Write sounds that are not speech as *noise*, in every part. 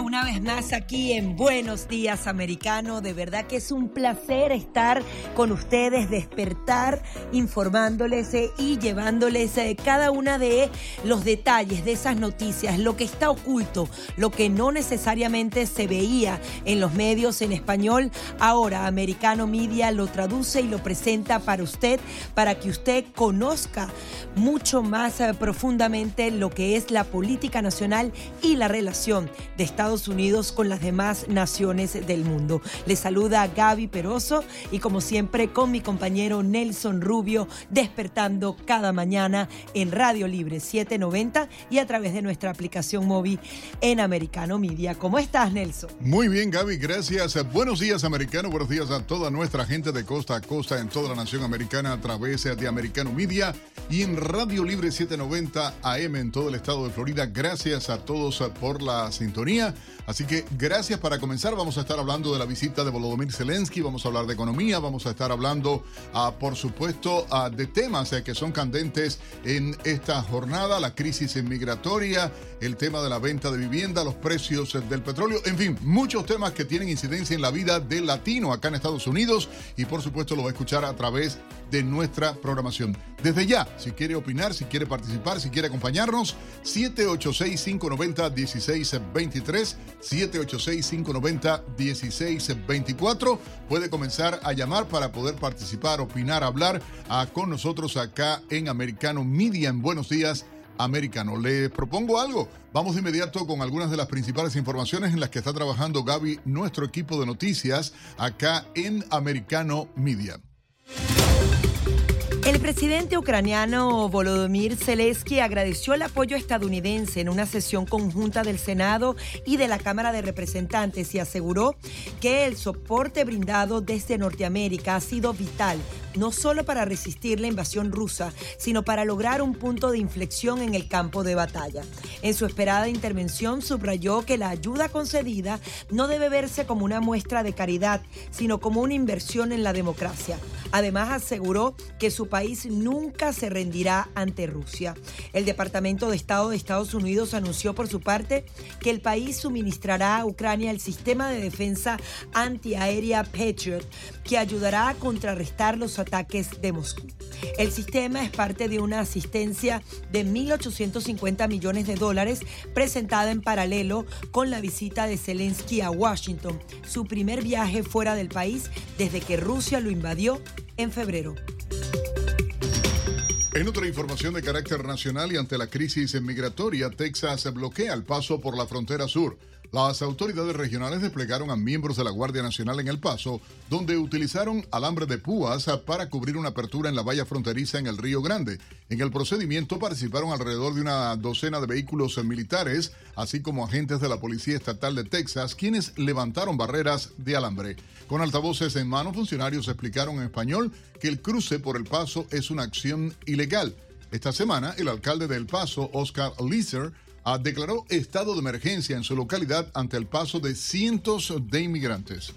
una vez más aquí en Buenos Días Americano. De verdad que es un placer estar con ustedes, despertar, informándoles eh, y llevándoles eh, cada una de los detalles de esas noticias, lo que está oculto, lo que no necesariamente se veía en los medios en español. Ahora Americano Media lo traduce y lo presenta para usted, para que usted conozca mucho más eh, profundamente lo que es la política nacional y la relación de Estados Unidos con las demás naciones del mundo. Les saluda Gaby Peroso y como siempre con mi compañero Nelson Rubio despertando cada mañana en Radio Libre 790 y a través de nuestra aplicación móvil en Americano Media. ¿Cómo estás, Nelson? Muy bien, Gaby, gracias. Buenos días, americano. Buenos días a toda nuestra gente de costa a costa en toda la nación americana a través de Americano Media y en Radio Libre 790 AM en todo el estado de Florida. Gracias a todos por las sintonía. Así que gracias para comenzar. Vamos a estar hablando de la visita de Volodymyr Zelensky, vamos a hablar de economía, vamos a estar hablando, uh, por supuesto, uh, de temas eh, que son candentes en esta jornada, la crisis migratoria, el tema de la venta de vivienda, los precios del petróleo, en fin, muchos temas que tienen incidencia en la vida del latino acá en Estados Unidos y por supuesto lo va a escuchar a través de nuestra programación. Desde ya, si quiere opinar, si quiere participar, si quiere acompañarnos, 786-590-1623, 786-590-1624. Puede comenzar a llamar para poder participar, opinar, hablar ah, con nosotros acá en Americano Media en Buenos Días. Americano. Le propongo algo. Vamos de inmediato con algunas de las principales informaciones en las que está trabajando Gaby, nuestro equipo de noticias, acá en Americano Media. El presidente ucraniano Volodymyr Zelensky agradeció el apoyo estadounidense en una sesión conjunta del Senado y de la Cámara de Representantes y aseguró que el soporte brindado desde Norteamérica ha sido vital no solo para resistir la invasión rusa, sino para lograr un punto de inflexión en el campo de batalla. En su esperada intervención subrayó que la ayuda concedida no debe verse como una muestra de caridad, sino como una inversión en la democracia. Además aseguró que su país nunca se rendirá ante Rusia. El Departamento de Estado de Estados Unidos anunció por su parte que el país suministrará a Ucrania el sistema de defensa antiaérea Patriot, que ayudará a contrarrestar los ataques de Moscú. El sistema es parte de una asistencia de 1.850 millones de dólares presentada en paralelo con la visita de Zelensky a Washington, su primer viaje fuera del país desde que Rusia lo invadió en febrero. En otra información de carácter nacional y ante la crisis migratoria, Texas bloquea el paso por la frontera sur. Las autoridades regionales desplegaron a miembros de la Guardia Nacional en El Paso, donde utilizaron alambre de púas para cubrir una apertura en la valla fronteriza en el Río Grande. En el procedimiento participaron alrededor de una docena de vehículos militares, así como agentes de la Policía Estatal de Texas, quienes levantaron barreras de alambre. Con altavoces en mano, funcionarios explicaron en español que el cruce por El Paso es una acción ilegal. Esta semana, el alcalde de El Paso, Oscar Leeser, declaró estado de emergencia en su localidad ante el paso de cientos de inmigrantes.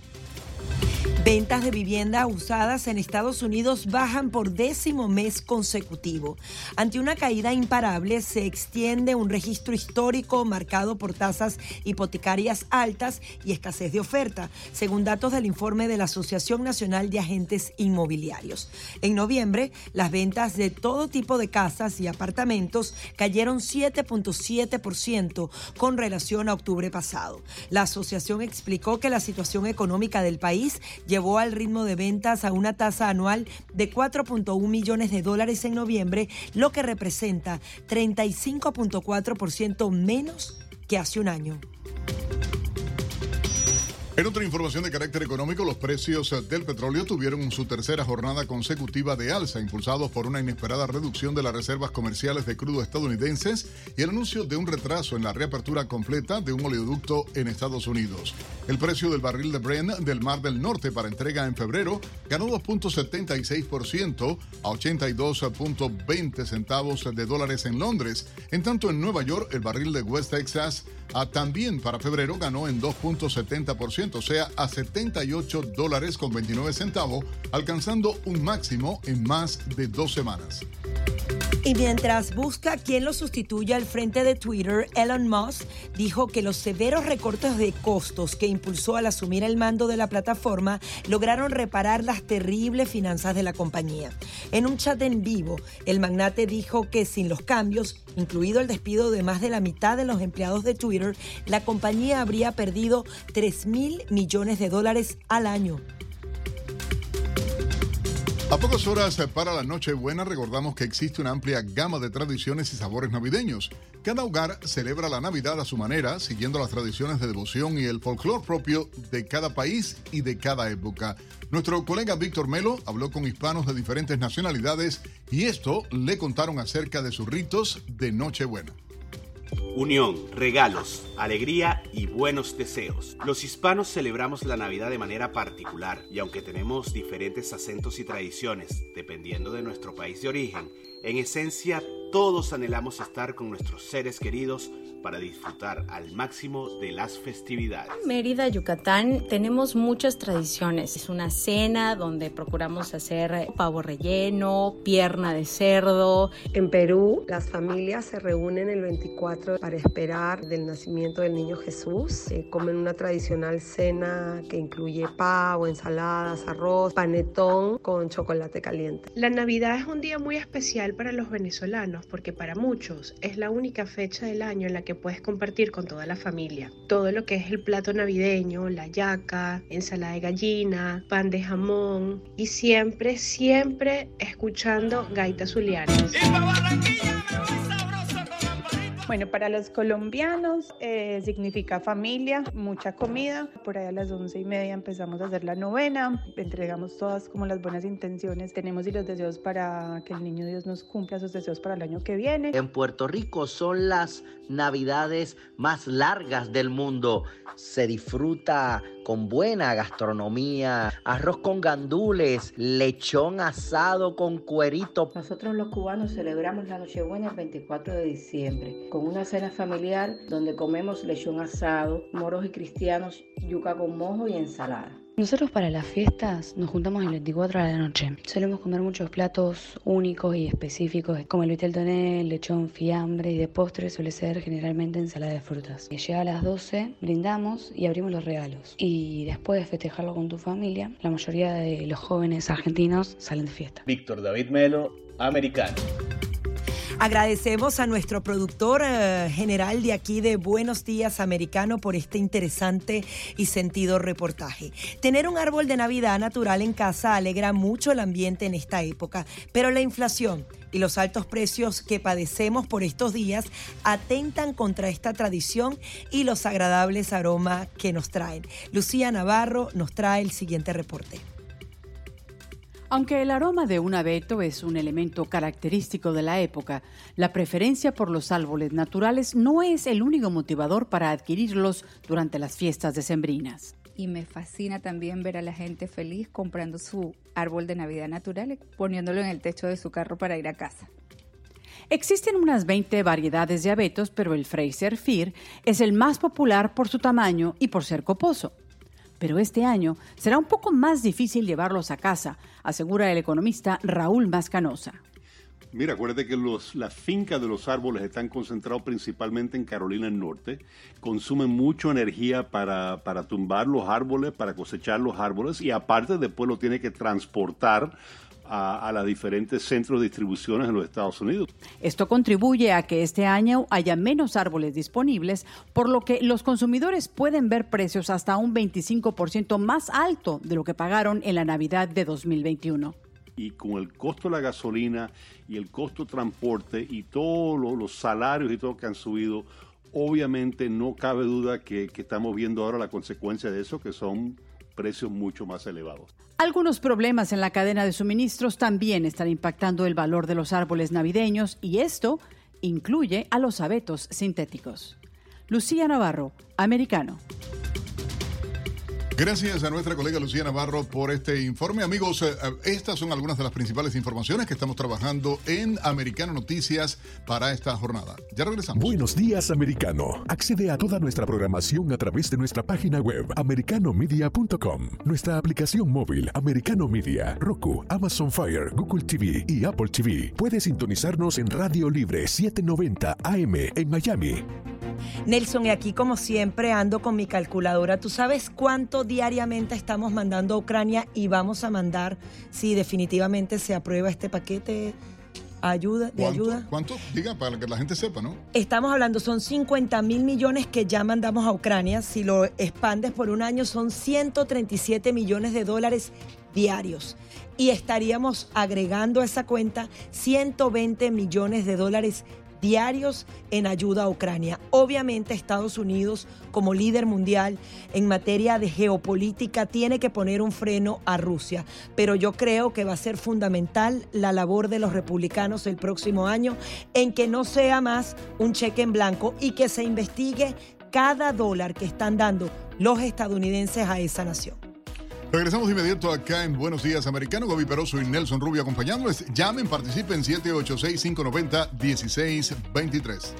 Ventas de vivienda usadas en Estados Unidos bajan por décimo mes consecutivo. Ante una caída imparable, se extiende un registro histórico marcado por tasas hipotecarias altas y escasez de oferta, según datos del informe de la Asociación Nacional de Agentes Inmobiliarios. En noviembre, las ventas de todo tipo de casas y apartamentos cayeron 7.7% con relación a octubre pasado. La asociación explicó que la situación económica del país llevó al ritmo de ventas a una tasa anual de 4.1 millones de dólares en noviembre, lo que representa 35.4% menos que hace un año. En otra información de carácter económico, los precios del petróleo tuvieron su tercera jornada consecutiva de alza, impulsados por una inesperada reducción de las reservas comerciales de crudo estadounidenses y el anuncio de un retraso en la reapertura completa de un oleoducto en Estados Unidos. El precio del barril de Brent del Mar del Norte para entrega en febrero ganó 2.76% a 82.20 centavos de dólares en Londres. En tanto, en Nueva York, el barril de West Texas ah, también para febrero ganó en 2.70% o sea, a 78 dólares con 29 centavos, alcanzando un máximo en más de dos semanas. Y mientras busca quién lo sustituya al frente de Twitter, Elon Musk dijo que los severos recortes de costos que impulsó al asumir el mando de la plataforma lograron reparar las terribles finanzas de la compañía. En un chat en vivo, el magnate dijo que sin los cambios, incluido el despido de más de la mitad de los empleados de Twitter, la compañía habría perdido 3 mil millones de dólares al año. A pocas horas para la Nochebuena recordamos que existe una amplia gama de tradiciones y sabores navideños. Cada hogar celebra la Navidad a su manera, siguiendo las tradiciones de devoción y el folclore propio de cada país y de cada época. Nuestro colega Víctor Melo habló con hispanos de diferentes nacionalidades y esto le contaron acerca de sus ritos de Nochebuena. Unión, regalos, alegría y buenos deseos. Los hispanos celebramos la Navidad de manera particular y aunque tenemos diferentes acentos y tradiciones, dependiendo de nuestro país de origen, en esencia todos anhelamos estar con nuestros seres queridos para disfrutar al máximo de las festividades. Mérida, Yucatán, tenemos muchas tradiciones. Es una cena donde procuramos hacer pavo relleno, pierna de cerdo. En Perú, las familias se reúnen el 24 para esperar del nacimiento del niño Jesús. comen una tradicional cena que incluye pavo, ensaladas, arroz, panetón con chocolate caliente. La Navidad es un día muy especial para los venezolanos porque para muchos es la única fecha del año en la que puedes compartir con toda la familia. Todo lo que es el plato navideño, la yaca, ensalada de gallina, pan de jamón y siempre, siempre escuchando gaitas zulianas. Bueno, para los colombianos eh, significa familia, mucha comida. Por ahí a las once y media empezamos a hacer la novena, entregamos todas como las buenas intenciones, tenemos y los deseos para que el niño Dios nos cumpla sus deseos para el año que viene. En Puerto Rico son las navidades más largas del mundo. Se disfruta con buena gastronomía, arroz con gandules, lechón asado con cuerito. Nosotros los cubanos celebramos la Nochebuena el 24 de diciembre con una cena familiar donde comemos lechón asado, moros y cristianos, yuca con mojo y ensalada. Nosotros para las fiestas nos juntamos el 24 de la noche. Solemos comer muchos platos únicos y específicos, como el vitel toné, lechón, fiambre y de postre suele ser generalmente ensalada de frutas. Llega a las 12, brindamos y abrimos los regalos. Y después de festejarlo con tu familia, la mayoría de los jóvenes argentinos salen de fiesta. Víctor David Melo, americano. Agradecemos a nuestro productor eh, general de aquí de Buenos Días Americano por este interesante y sentido reportaje. Tener un árbol de Navidad natural en casa alegra mucho el ambiente en esta época, pero la inflación y los altos precios que padecemos por estos días atentan contra esta tradición y los agradables aromas que nos traen. Lucía Navarro nos trae el siguiente reporte. Aunque el aroma de un abeto es un elemento característico de la época, la preferencia por los árboles naturales no es el único motivador para adquirirlos durante las fiestas decembrinas. Y me fascina también ver a la gente feliz comprando su árbol de Navidad natural y poniéndolo en el techo de su carro para ir a casa. Existen unas 20 variedades de abetos, pero el Fraser Fir es el más popular por su tamaño y por ser coposo pero este año será un poco más difícil llevarlos a casa, asegura el economista Raúl Mascanosa. Mira, acuérdate que las fincas de los árboles están concentrados principalmente en Carolina del Norte. Consumen mucha energía para, para tumbar los árboles, para cosechar los árboles y aparte después lo tiene que transportar a, a los diferentes centros de distribuciones en los Estados Unidos. Esto contribuye a que este año haya menos árboles disponibles, por lo que los consumidores pueden ver precios hasta un 25% más alto de lo que pagaron en la Navidad de 2021 y con el costo de la gasolina y el costo de transporte y todos los, salarios y todo que han subido, obviamente no cabe duda que, que estamos viendo ahora la consecuencia de eso, que son precios mucho más elevados. Algunos problemas en la cadena de suministros también están impactando el valor de los árboles navideños y esto incluye a los abetos sintéticos. Lucía Navarro, americano. Gracias a nuestra colega Lucía Navarro por este informe. Amigos, eh, eh, estas son algunas de las principales informaciones que estamos trabajando en Americano Noticias para esta jornada. Ya regresamos. Buenos días, americano. Accede a toda nuestra programación a través de nuestra página web, americanomedia.com, nuestra aplicación móvil, Americano Media, Roku, Amazon Fire, Google TV y Apple TV. Puedes sintonizarnos en Radio Libre 790 AM en Miami. Nelson, y aquí como siempre ando con mi calculadora. ¿Tú sabes cuánto diariamente estamos mandando a Ucrania y vamos a mandar si definitivamente se aprueba este paquete ayuda, de ayuda? ¿Cuánto? Diga, para que la gente sepa, ¿no? Estamos hablando, son 50 mil millones que ya mandamos a Ucrania. Si lo expandes por un año, son 137 millones de dólares diarios. Y estaríamos agregando a esa cuenta 120 millones de dólares diarios en ayuda a Ucrania. Obviamente Estados Unidos, como líder mundial en materia de geopolítica, tiene que poner un freno a Rusia, pero yo creo que va a ser fundamental la labor de los republicanos el próximo año en que no sea más un cheque en blanco y que se investigue cada dólar que están dando los estadounidenses a esa nación. Regresamos de inmediato acá en Buenos Días Americano. Gobi Peroso y Nelson Rubio acompañándoles. Llamen, participen 786-590-1623.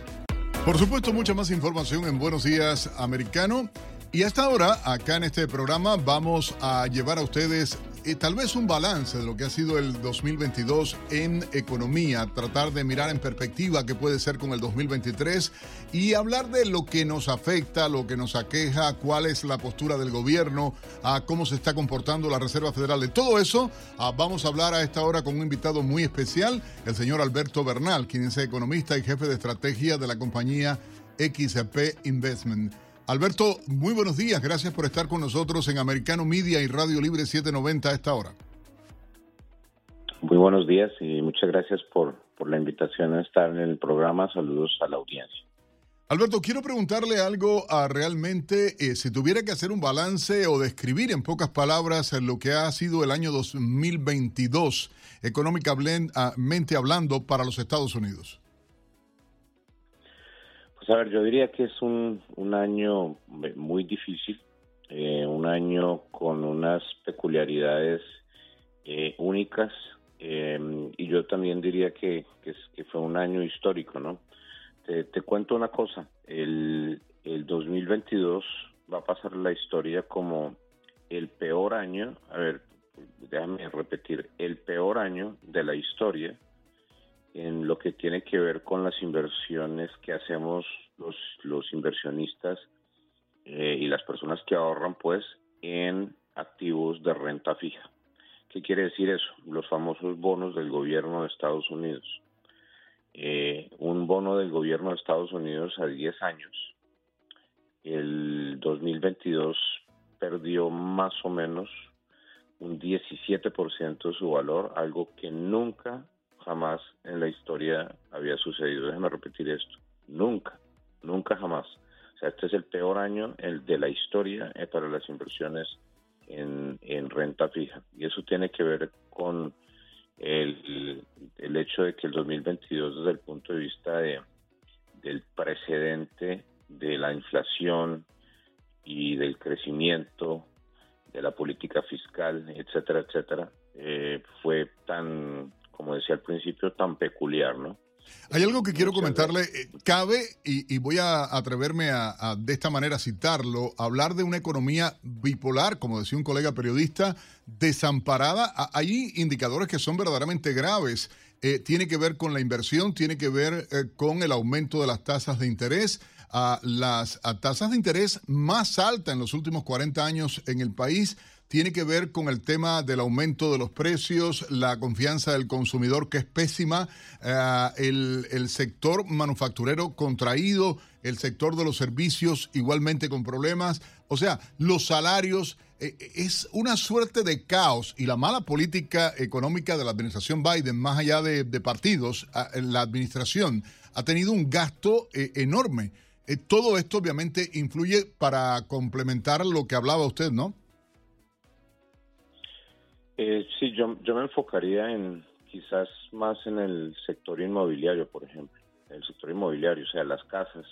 Por supuesto, mucha más información en Buenos Días Americano. Y hasta ahora, acá en este programa, vamos a llevar a ustedes tal vez un balance de lo que ha sido el 2022 en economía, tratar de mirar en perspectiva qué puede ser con el 2023 y hablar de lo que nos afecta, lo que nos aqueja, cuál es la postura del gobierno, a cómo se está comportando la Reserva Federal. De todo eso ah, vamos a hablar a esta hora con un invitado muy especial, el señor Alberto Bernal, quien es economista y jefe de estrategia de la compañía XP Investment. Alberto, muy buenos días. Gracias por estar con nosotros en Americano Media y Radio Libre 790 a esta hora. Muy buenos días y muchas gracias por, por la invitación a estar en el programa. Saludos a la audiencia. Alberto, quiero preguntarle algo a realmente, eh, si tuviera que hacer un balance o describir en pocas palabras lo que ha sido el año 2022, económicamente hablando, para los Estados Unidos. Pues a ver, yo diría que es un, año muy difícil, eh, un año con unas peculiaridades eh, únicas eh, y yo también diría que, fue un año histórico, ¿no? Te, te cuento una cosa, el, el 2022 va a pasar la historia como el peor año, a ver, déjame repetir, el peor año de la historia en lo que tiene que ver con las inversiones que hacemos los, los inversionistas eh, y las personas que ahorran pues en activos de renta fija. ¿Qué quiere decir eso? Los famosos bonos del gobierno de Estados Unidos. Eh, un bono del gobierno de Estados Unidos a 10 años, el 2022 perdió más o menos un 17% de su valor, algo que nunca jamás en la historia había sucedido. Déjame repetir esto. Nunca, nunca jamás. O sea, este es el peor año de la historia eh, para las inversiones en, renta fija. Y eso tiene que ver con el, hecho de que el 2022 desde el punto de vista de, del precedente de la inflación y del crecimiento, de la política fiscal, etcétera, etcétera, eh, fue tan como decía al principio, tan peculiar, ¿no? Hay algo que quiero comentarle. Eh, cabe, y, voy a atreverme a, de esta manera citarlo, hablar de una economía bipolar, como decía un colega periodista, desamparada. Hay indicadores que son verdaderamente graves. Eh, tiene que ver con la inversión, tiene que ver eh, con el aumento de las tasas de interés. a las tasas de interés más altas en los últimos 40 años en el país tiene que ver con el tema del aumento de los precios, la confianza del consumidor que es pésima, eh, el, sector manufacturero contraído, el sector de los servicios igualmente con problemas, o sea, los salarios. Eh, es una suerte de caos y la mala política económica de la administración Biden, más allá de, partidos, la administración ha tenido un gasto eh, enorme. todo esto obviamente influye para complementar lo que hablaba usted, ¿no? Eh, sí, yo, me enfocaría en quizás más en el sector inmobiliario, por ejemplo. El sector inmobiliario, o sea, las casas.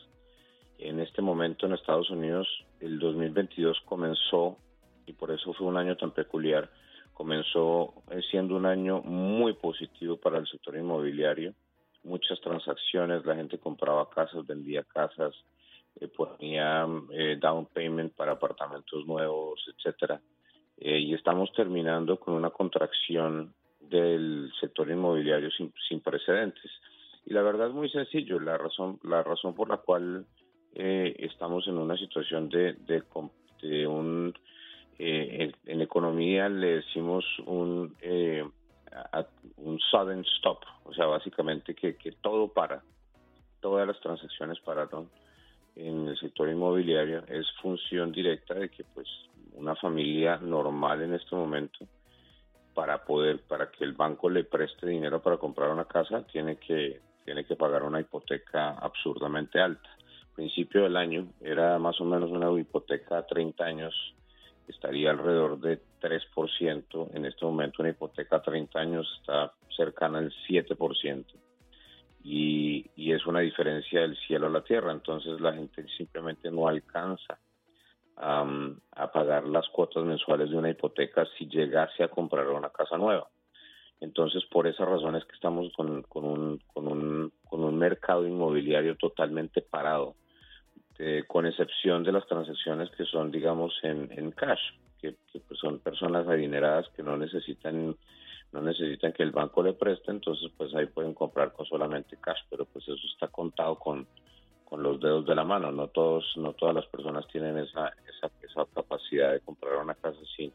En este momento en Estados Unidos, el 2022 comenzó y por eso fue un año tan peculiar. Comenzó eh, siendo un año muy positivo para el sector inmobiliario, muchas transacciones, la gente compraba casas, vendía casas, eh, ponía eh, down payment para apartamentos nuevos, etcétera. Y estamos terminando con una contracción del sector inmobiliario sin, sin precedentes. Y la verdad es muy sencillo, la razón, la razón por la cual eh, estamos en una situación de, de, un, eh, en, economía le decimos un, eh, un sudden stop, o sea, básicamente que, que todo para, todas las transacciones pararon en el sector inmobiliario, es función directa de que pues una familia normal en este momento para poder, para que el banco le preste dinero para comprar una casa, tiene que, tiene que pagar una hipoteca absurdamente alta. Principio del año era más o menos una hipoteca a 30 años, estaría alrededor de 3%. En este momento una hipoteca a 30 años está cercana al 7%. Y, y es una diferencia del cielo a la tierra. Entonces la gente simplemente no alcanza a pagar las cuotas mensuales de una hipoteca si llegase a comprar una casa nueva. Entonces, por esa razón es que estamos con, un, con, un, con un mercado inmobiliario totalmente parado, con excepción de las transacciones que son, digamos, en, en cash, que, pues son personas adineradas que no necesitan no necesitan que el banco le preste, entonces pues ahí pueden comprar con solamente cash, pero pues eso está contado con, con los dedos de la mano. No todos, no todas las personas tienen esa, esa, esa capacidad de comprar una casa sin,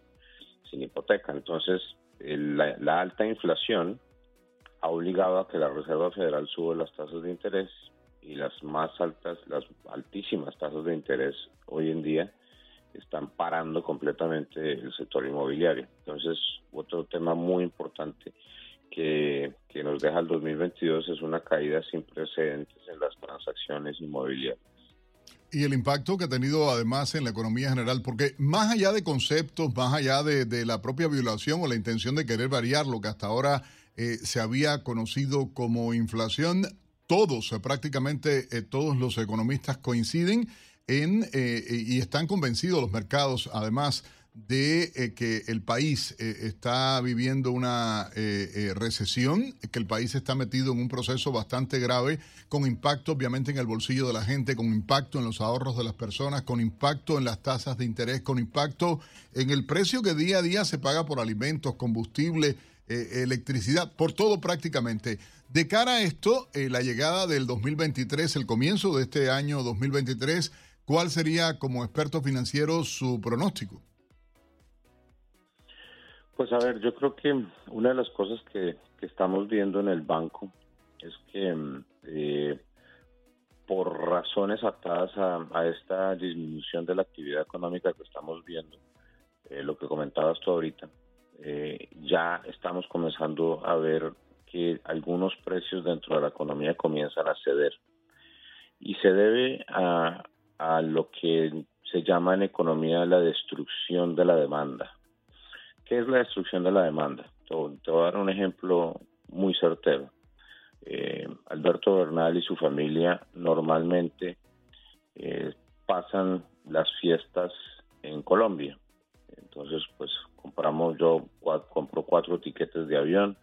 sin hipoteca. Entonces, la, alta inflación ha obligado a que la Reserva Federal suba las tasas de interés y las más altas, las altísimas tasas de interés hoy en día están parando completamente el sector inmobiliario. Entonces, otro tema muy importante que, nos deja el 2022 es una caída sin precedentes en las transacciones inmobiliarias. Y el impacto que ha tenido además en la economía general, porque más allá de conceptos, más allá de, la propia violación o la intención de querer variar lo que hasta ahora eh, se había conocido como inflación, todos, eh, prácticamente eh, todos los economistas coinciden en y están convencidos los mercados, además, de eh, que el país eh, está viviendo una eh, recesión, que el país está metido en un proceso bastante grave, con impacto obviamente en el bolsillo de la gente, con impacto en los ahorros de las personas, con impacto en las tasas de interés, con impacto en el precio que día a día se paga por alimentos, combustible, electricidad, por todo prácticamente. De cara a esto, la llegada del 2023, el comienzo de este año 2023, ¿cuál sería como experto financiero su pronóstico? Pues a ver, yo creo que una de las cosas que, estamos viendo en el banco es que mm, eh, por razones atadas a, esta disminución de la actividad económica que estamos viendo, eh, lo que comentabas tú ahorita, eh, ya estamos comenzando a ver que algunos precios dentro de la economía comienzan a ceder. Y se debe a, a lo que se llama en economía la destrucción de la demanda. ¿Qué es la destrucción de la demanda? Te, voy a dar un ejemplo muy certero. Eh, Alberto Bernal y su familia normalmente eh, pasan las fiestas en Colombia. Entonces, pues compramos, yo compro cuatro tiquetes de avión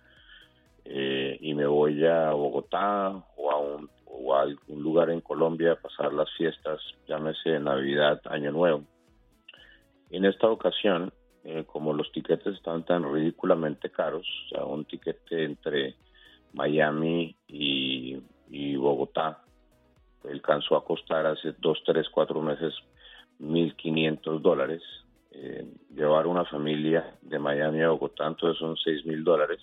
eh, y me voy a Bogotá o a, un, o a algún lugar en Colombia a pasar las fiestas, llámese Navidad, Año Nuevo. En esta ocasión, eh, como los tiquetes están tan ridículamente caros, un tiquete entre Miami y, Bogotá alcanzó a costar hace dos, tres, cuatro meses 1.500 dólares. Eh, llevar una familia de Miami a Bogotá, entonces son seis mil dólares.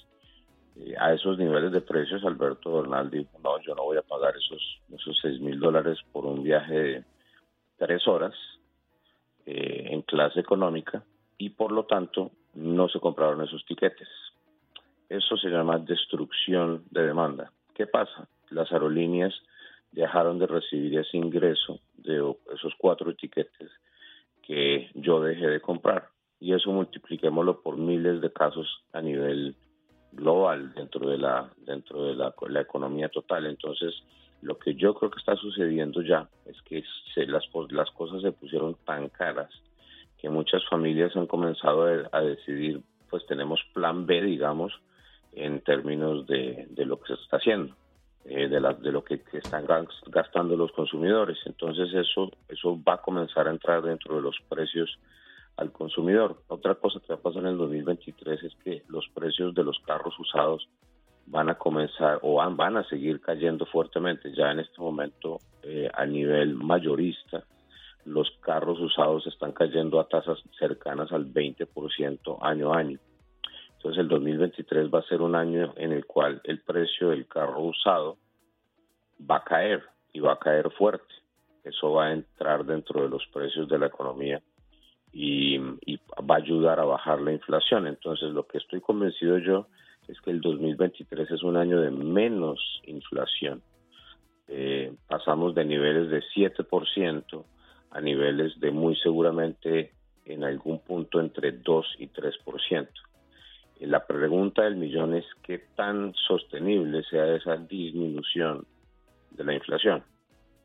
Eh, a esos niveles de precios, Alberto Bernal dijo, no, yo no voy a pagar esos, esos 6 mil dólares por un viaje de tres horas en clase económica y por lo tanto no se compraron esos tiquetes. Eso se llama destrucción de demanda. ¿Qué pasa? Las aerolíneas dejaron de recibir ese ingreso de esos cuatro tiquetes que yo dejé de comprar. Y eso multipliquémoslo por miles de casos a nivel global dentro de la dentro de la, la economía total. Entonces, lo que yo creo que está sucediendo ya es que se, las, las cosas se pusieron tan caras que muchas familias han comenzado a, decidir, pues tenemos plan B, digamos, en términos de, lo que se está haciendo, eh, de, de lo que, están gastando los consumidores. Entonces eso, eso va a comenzar a entrar dentro de los precios al consumidor. Otra cosa que va a pasar en el 2023 es que los precios de los carros usados van a comenzar o van, van a seguir cayendo fuertemente. Ya en este momento, eh, a nivel mayorista, los carros usados están cayendo a tasas cercanas al 20% año a año. Entonces el 2023 va a ser un año en el cual el precio del carro usado va a caer y va a caer fuerte. Eso va a entrar dentro de los precios de la economía y, va a ayudar a bajar la inflación. Entonces lo que estoy convencido yo es que el 2023 es un año de menos inflación. Eh, pasamos de niveles de 7% a niveles de muy seguramente en algún punto entre 2 y 3%. Y la pregunta del millón es qué tan sostenible sea esa disminución de la inflación.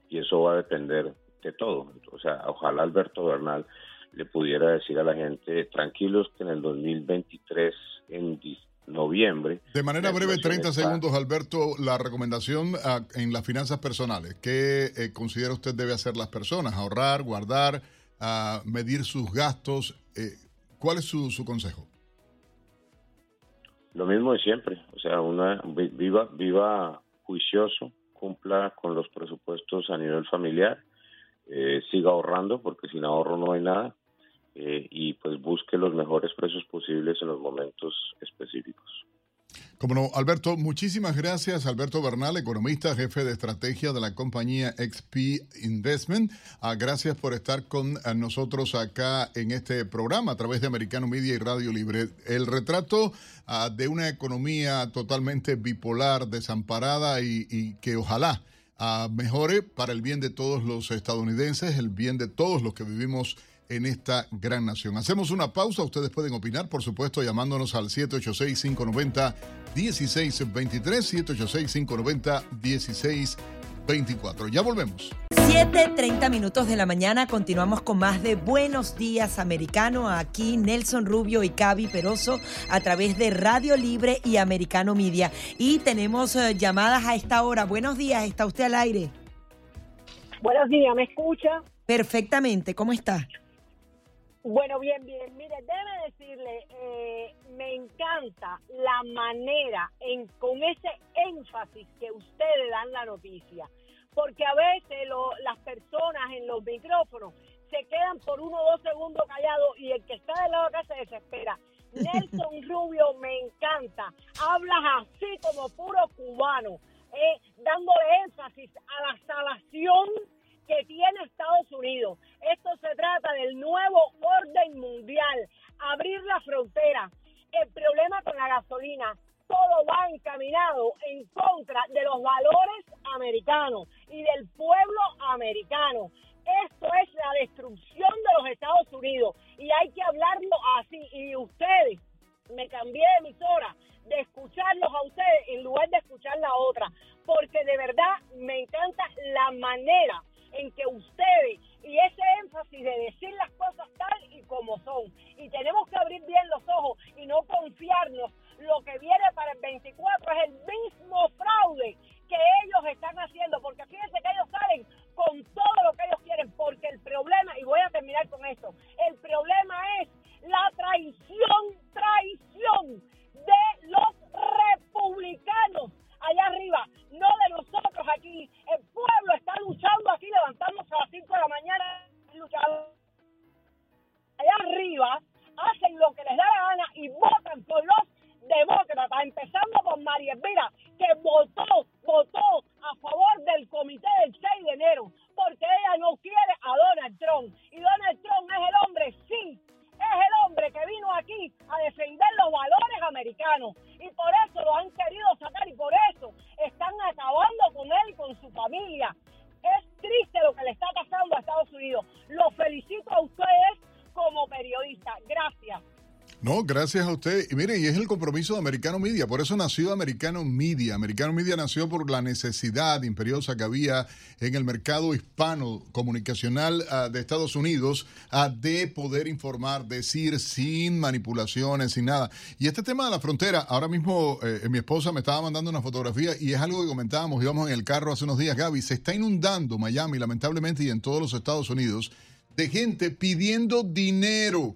Y eso va a depender de todo. O sea, ojalá Alberto Bernal le pudiera decir a la gente, tranquilos que en el 2023, en noviembre. De manera breve, 30 segundos, Alberto, la recomendación ah, en las finanzas personales. ¿Qué eh, considera usted debe hacer las personas? ¿Ahorrar, guardar, ah, medir sus gastos? Eh, ¿Cuál es su, su, consejo? Lo mismo de siempre. O sea, una viva, viva juicioso, cumpla con los presupuestos a nivel familiar, eh, siga ahorrando, porque sin ahorro no hay nada eh, y pues busque los mejores precios posibles en los momentos específicos. Como no, Alberto, muchísimas gracias. Alberto Bernal, economista, jefe de estrategia de la compañía XP Investment. Ah, gracias por estar con ah, nosotros acá en este programa a través de Americano Media y Radio Libre. El retrato ah, de una economía totalmente bipolar, desamparada y, que ojalá mejore para el bien de todos los estadounidenses, el bien de todos los que vivimos en esta gran nación. Hacemos una pausa, ustedes pueden opinar, por supuesto, llamándonos al 786-590-1623, 786-590-1624. Ya volvemos. 7.30 minutos de la mañana, continuamos con más de Buenos Días Americano, aquí Nelson Rubio y Cavi Peroso a través de Radio Libre y Americano Media. Y tenemos eh, llamadas a esta hora. Buenos días, ¿está usted al aire? Buenos días, ¿me escucha? Perfectamente, ¿cómo está? Bueno, bien, bien. Mire, debe decirle, eh, me encanta la manera en con ese énfasis que ustedes dan la noticia, porque a veces las personas en los micrófonos se quedan por uno o dos segundos callados y el que está del lado acá se desespera. *laughs* Nelson Rubio me encanta, hablas así como puro cubano, eh, dándole énfasis a la salvación que tiene Estados Unidos. Esto se trata del nuevo orden mundial, abrir la frontera. El problema con la gasolina, todo va encaminado en contra de los valores americanos y del pueblo americano. Esto es la destrucción de los Estados Unidos y hay que hablarlo así. Y ustedes, me cambié de emisora de escucharlos a ustedes en lugar de escuchar la otra, porque de verdad me encanta la manera en que ustedes y ese énfasis de decir las cosas tal y como son. Y tenemos que abrir bien los ojos y no confiarnos. Lo que viene para el 24 es el mismo fraude que ellos están haciendo, porque fíjense que ellos salen con todo lo que ellos quieren, porque el problema, y voy a terminar con esto, el problema es la traición, traición de los republicanos allá arriba, no de nosotros aquí. El pueblo está luchando aquí, levantándose a las 5 de la mañana, luchando. Allá arriba hacen lo que les da la gana y votan por los demócratas, empezando por María Elvira, que votó, votó a favor del comité del 6 de enero, porque ella no quiere a Donald Trump. Y Donald Trump es el hombre, sí, es el hombre que vino aquí a defender los valores americanos Gracias a usted. Y mire, y es el compromiso de Americano Media. Por eso nació Americano Media. Americano Media nació por la necesidad imperiosa que había en el mercado hispano comunicacional uh, de Estados Unidos uh, de poder informar, decir sin manipulaciones, sin nada. Y este tema de la frontera, ahora mismo eh, mi esposa me estaba mandando una fotografía y es algo que comentábamos, íbamos en el carro hace unos días, Gaby, se está inundando Miami, lamentablemente, y en todos los Estados Unidos, de gente pidiendo dinero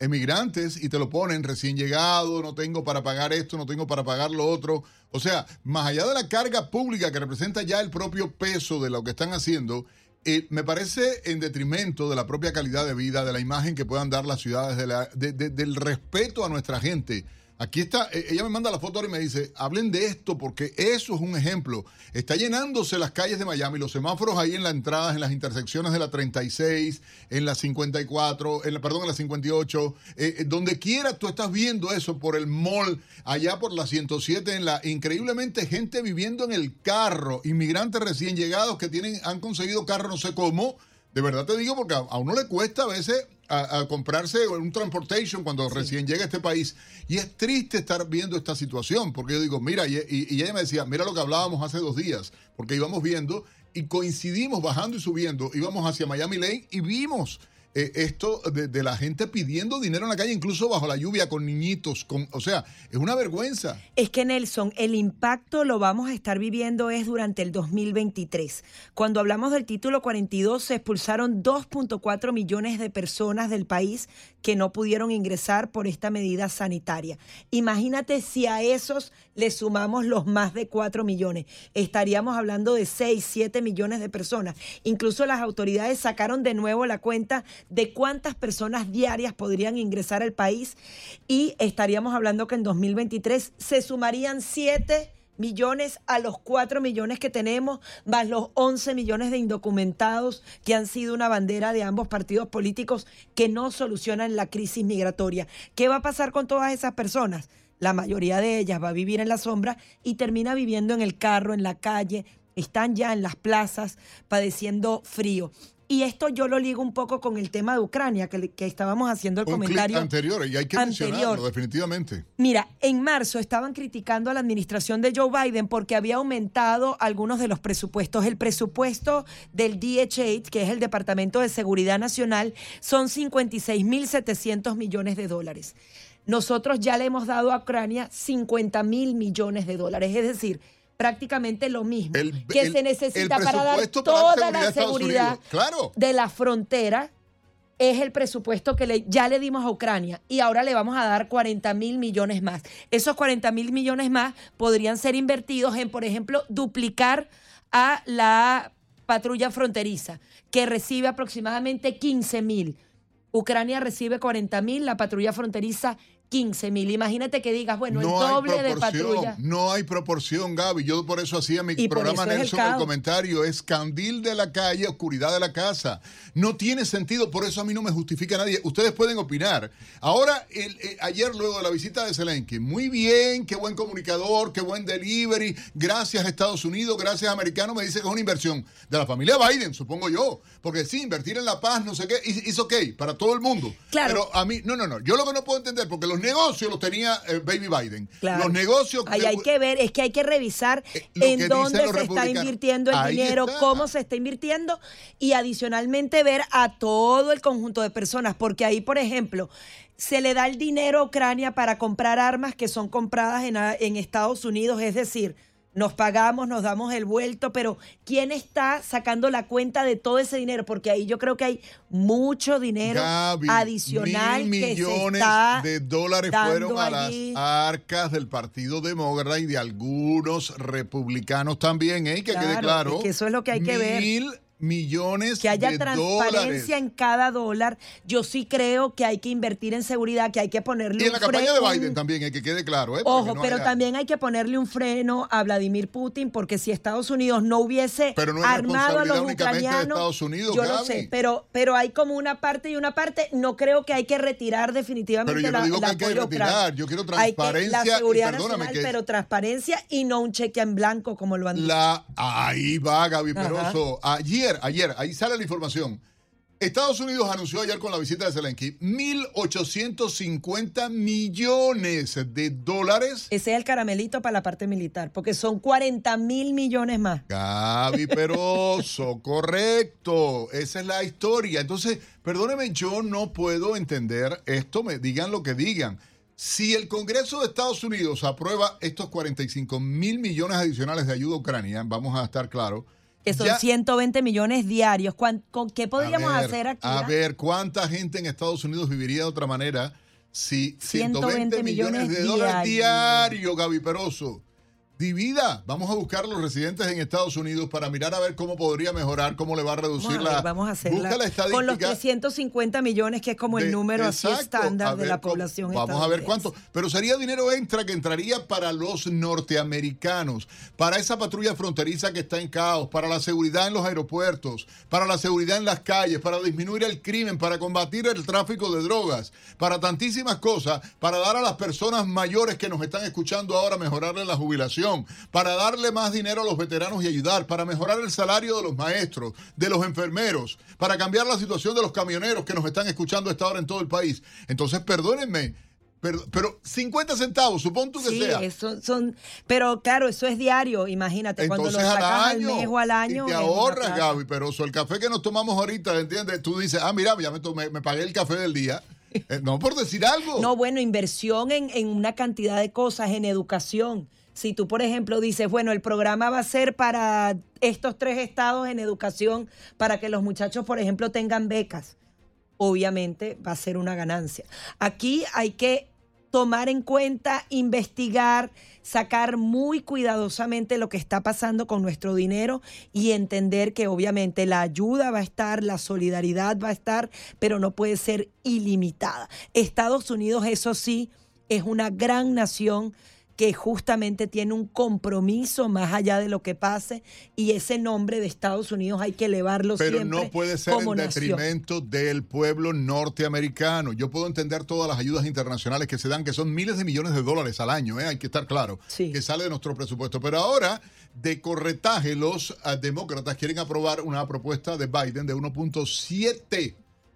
emigrantes y te lo ponen recién llegado, no tengo para pagar esto, no tengo para pagar lo otro. O sea, más allá de la carga pública que representa ya el propio peso de lo que están haciendo, eh, me parece en detrimento de la propia calidad de vida, de la imagen que puedan dar las ciudades, de la, de, de, del respeto a nuestra gente. Aquí está, e, ella me manda la foto ahora y me dice, hablen de esto porque eso es un ejemplo. Está llenándose las calles de Miami, los semáforos ahí en la entrada, en las intersecciones de la 36, en la 54, en la, perdón, en la 58, eh, donde quiera tú estás viendo eso por el mall, allá por la 107, en la increíblemente gente viviendo en el carro, inmigrantes recién llegados que tienen, han conseguido carro no sé cómo. De verdad te digo, porque a uno le cuesta a veces a, a, comprarse un transportation cuando sí. recién llega a este país. Y es triste estar viendo esta situación, porque yo digo, mira, y, y, y, ella me decía, mira lo que hablábamos hace dos días, porque íbamos viendo y coincidimos bajando y subiendo, íbamos hacia Miami Lane y vimos eh, esto de, de, la gente pidiendo dinero en la calle, incluso bajo la lluvia, con niñitos, con, o sea, es una vergüenza. Es que Nelson, el impacto lo vamos a estar viviendo es durante el 2023. Cuando hablamos del título 42, se expulsaron 2.4 millones de personas del país que no pudieron ingresar por esta medida sanitaria. Imagínate si a esos le sumamos los más de 4 millones. Estaríamos hablando de 6, 7 millones de personas. Incluso las autoridades sacaron de nuevo la cuenta de cuántas personas diarias podrían ingresar al país y estaríamos hablando que en 2023 se sumarían 7 millones a los 4 millones que tenemos, más los 11 millones de indocumentados que han sido una bandera de ambos partidos políticos que no solucionan la crisis migratoria. ¿Qué va a pasar con todas esas personas? La mayoría de ellas va a vivir en la sombra y termina viviendo en el carro, en la calle, están ya en las plazas padeciendo frío. Y esto yo lo ligo un poco con el tema de Ucrania, que, que estábamos haciendo el un comentario. anterior, y hay que anterior. mencionarlo, definitivamente. Mira, en marzo estaban criticando a la administración de Joe Biden porque había aumentado algunos de los presupuestos. El presupuesto del DHA, que es el Departamento de Seguridad Nacional, son 56.700 millones de dólares. Nosotros ya le hemos dado a Ucrania 50 mil millones de dólares. Es decir, prácticamente lo mismo el, que el, se necesita para dar toda para la seguridad claro. de la frontera es el presupuesto que le, ya le dimos a Ucrania y ahora le vamos a dar 40 mil millones más. Esos 40 mil millones más podrían ser invertidos en, por ejemplo, duplicar a la patrulla fronteriza, que recibe aproximadamente 15 mil. Ucrania recibe 40 mil, la patrulla fronteriza 15 mil. Imagínate que digas, bueno, no el doble de patrulla. No hay proporción, Gaby. Yo por eso hacía mi y programa Nelson el, el, comentario. Es candil de la calle, oscuridad de la casa. No tiene sentido, por eso a mí no me justifica nadie. Ustedes pueden opinar. Ahora, el, el, ayer luego de la visita de Zelensky, muy bien, qué buen comunicador, qué buen delivery. Gracias a Estados Unidos, gracias a americanos. Me dice que es una inversión de la familia Biden, supongo yo. Porque sí, invertir en la paz, no sé qué, es ok para todo el mundo. Claro. Pero a mí, no, no, no. Yo lo que no puedo entender, porque los los negocios los tenía eh, Baby Biden. Claro. Los negocios. Ahí hay que ver, es que hay que revisar eh, en dónde se está invirtiendo el Ahí dinero, está. cómo se está invirtiendo y adicionalmente ver a todo el conjunto de personas, porque ahí, por ejemplo, se le da el dinero a Ucrania para comprar armas que son compradas en, en Estados Unidos, es decir, nos pagamos, nos damos el vuelto, pero ¿quién está sacando la cuenta de todo ese dinero? Porque ahí yo creo que hay mucho dinero Gaby, adicional mil que millones se está de dólares fueron a allí. las arcas del Partido Demócrata y de algunos republicanos también, ¿eh? que Claro, quede claro. es que eso es lo que hay que ver. Mil millones que haya de transparencia dólares. en cada dólar. Yo sí creo que hay que invertir en seguridad, que hay que ponerle Y en la campaña freno. de Biden también, hay que quede claro. ¿eh? Ojo, no pero haya- también hay que ponerle un freno a Vladimir Putin, porque si Estados Unidos no hubiese Pero no es armado a los de ucranianos, Estados Unidos, yo lo sé, pero, pero hay como una parte y una parte. No creo que hay que retirar definitivamente Pero yo no la, digo el que hay que retirar, yo quiero Hay que- transparencia la seguridad nacional, que- pero transparencia y no un cheque en blanco como lo han dicho. La, ahí va Gaby. Peroso. Ayer, ayer, ahí sale la información. Estados Unidos anunció ayer con la visita de Zelensky 1.850 millones de dólares. Ese es el caramelito para la parte militar, porque son 40 mil millones más. Gaby *laughs* Peroso, correcto. Esa es la historia. Entonces, perdóneme, yo no puedo entender esto, me digan lo que digan. Si el Congreso de Estados Unidos aprueba estos 45 mil millones adicionales de ayuda a Ucrania, vamos a estar claros, Que son ya- 120 millones diarios. ¿Cuán- ¿Con qué podríamos ver, hacer aquí? A ver, ¿cuánta gente en Estados Unidos viviría de otra manera si 120 millones, millones de dólares diarios. diarios, Gaby Peroso? Divida, vamos a buscar a los residentes en Estados Unidos para mirar a ver cómo podría mejorar, cómo le va a reducir Vamos a, la. vamos a hacerla busca la estadística. con los 350 millones, que es como el de- número así exacto, estándar de la población Vamos a ver cuánto. Pero sería dinero extra que entraría para los norteamericanos, para esa patrulla fronteriza que está en caos, para la seguridad en los aeropuertos, para la seguridad en las calles, para disminuir el crimen, para combatir el tráfico de drogas, para tantísimas cosas, para dar a las personas mayores que nos están escuchando ahora mejorarle la jubilación, para darle más dinero a los veteranos y ayudar, para mejorar el salario de los maestros, de los enfermeros, para cambiar la situación de los camioneros que nos están escuchando a esta hora en todo el país. Entonces, perdónenme, pero, pero 50 centavos, supón tú que Sí, sea. eso son, pero claro, eso es diario, imagínate, cuando lo Entonces al sacas al año, mes o al año. y te ahorras. Gaby, pero so, el café que nos tomamos ahorita, ¿entiendes? Tú dices, ah, mira, ya me, tomé- me pagué el café del día. Eh, no por decir algo. *laughs* No, bueno, inversión en, en una cantidad de cosas, en educación. Si tú, por ejemplo, dices, bueno, el programa va a ser para estos tres estados en educación, para que los muchachos, por ejemplo, tengan becas, obviamente va a ser una ganancia. Aquí hay que tomar en cuenta, investigar, sacar muy cuidadosamente lo que está pasando con nuestro dinero y entender que obviamente la ayuda va a estar, la solidaridad va a estar, pero no puede ser ilimitada. Estados Unidos, eso sí, es una gran nación que justamente tiene un compromiso más allá de lo que pase y ese nombre de Estados Unidos hay que elevarlo Pero siempre no puede ser como en nación. detrimento del pueblo norteamericano. Yo puedo entender todas las ayudas internacionales que se dan, que son miles de millones de dólares al año, ¿eh? hay que estar claro, que sale de nuestro presupuesto. Pero ahora, de corretaje, los ah, demócratas quieren aprobar una propuesta de Biden de 1.7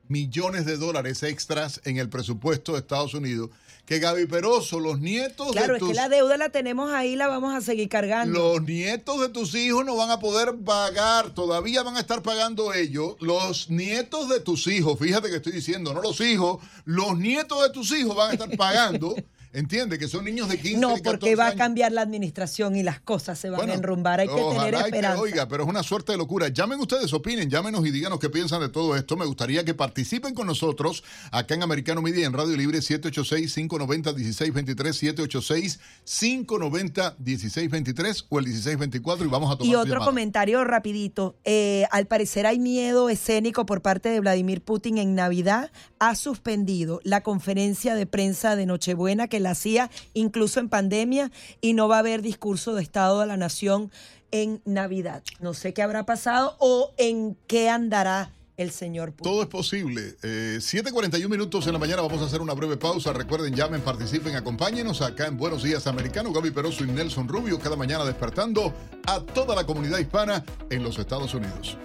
millones de dólares extras en el presupuesto de Estados Unidos. Que Gaby Peroso, los nietos Claro, de es tus que la deuda la tenemos ahí, la vamos a seguir cargando. los nietos de tus hijos no van a poder pagar, todavía van a estar pagando ellos. Los nietos de tus hijos, fíjate que estoy diciendo, no los hijos, los nietos de tus hijos van a estar *laughs* pagando. ¿Entiendes? Que son niños de 15 no, y 14 porque va a cambiar la administración y las cosas se van Bueno, a enrumbar. Hay que tener que- esperanza. oiga, pero es una suerte de locura. Llamen ustedes, opinen, llámenos y díganos qué piensan de todo esto. Me gustaría que participen con nosotros acá en Americano Media en Radio Libre 786-590-1623, 786-590-1623 o el 1624 y vamos a tomar Y otro llamada. comentario rapidito. Eh, al parecer hay miedo escénico por parte de Vladimir Putin en Navidad. Ha suspendido la conferencia de prensa de Nochebuena que la hacía incluso en pandemia y no va a haber discurso de Estado de la Nación en Navidad. No sé qué habrá pasado o en qué andará el señor Putin. Todo es posible. Eh, 7.41 minutos en la mañana. Vamos a hacer una breve pausa. Recuerden, llamen, participen, acompáñenos acá en Buenos Días Americano. Gaby Peroso y Nelson Rubio cada mañana despertando a toda la comunidad hispana en los Estados Unidos.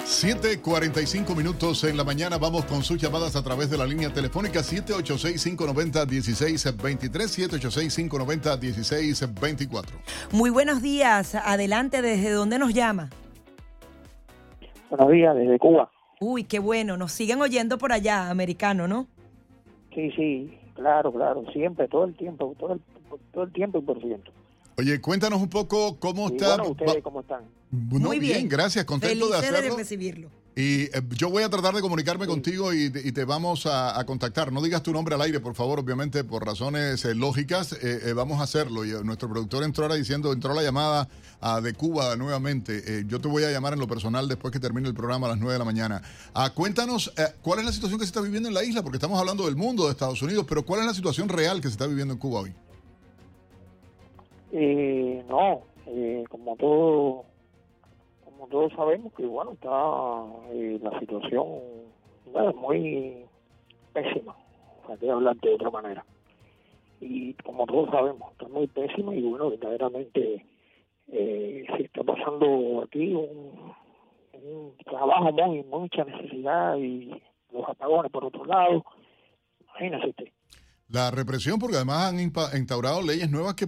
7.45 minutos en la mañana. Vamos con sus llamadas a través de la línea telefónica 786-590-1623, 786-590-1624. Muy buenos días. Adelante, ¿desde dónde nos llama? Buenos días, desde Cuba. Uy, qué bueno. Nos siguen oyendo por allá, americano, ¿no? Sí, sí, claro, claro, siempre, todo el tiempo, todo el, todo el tiempo y por ciento. Oye, cuéntanos un poco cómo Y está. bueno, ustedes cómo están. No, Muy bien. gracias, contento de hacerlo. recibirlo. Y eh, yo voy a tratar de comunicarme contigo y, te- y te vamos a, a contactar. No digas tu nombre al aire, por favor, obviamente, por razones eh, lógicas. eh, eh, vamos a hacerlo. Y eh, nuestro productor entró ahora diciendo, entró la llamada ah, de Cuba nuevamente. Eh, yo te voy a llamar en lo personal después que termine el programa a las 9 de la mañana. Ah, cuéntanos, ¿cuál es la situación que se está viviendo en la isla? Porque estamos hablando del mundo, de Estados Unidos, pero ¿cuál es la situación real que se está viviendo en Cuba hoy? Eh, no, eh, como todo, como todos sabemos que bueno está eh, la situación muy pésima, para que hablar de otra manera. Y como todos sabemos, está muy pésima y bueno, verdaderamente eh, se está pasando aquí un, un trabajo muy, mucha necesidad y los apagones por otro lado. Imagínese usted. La represión, porque además han instaurado leyes nuevas que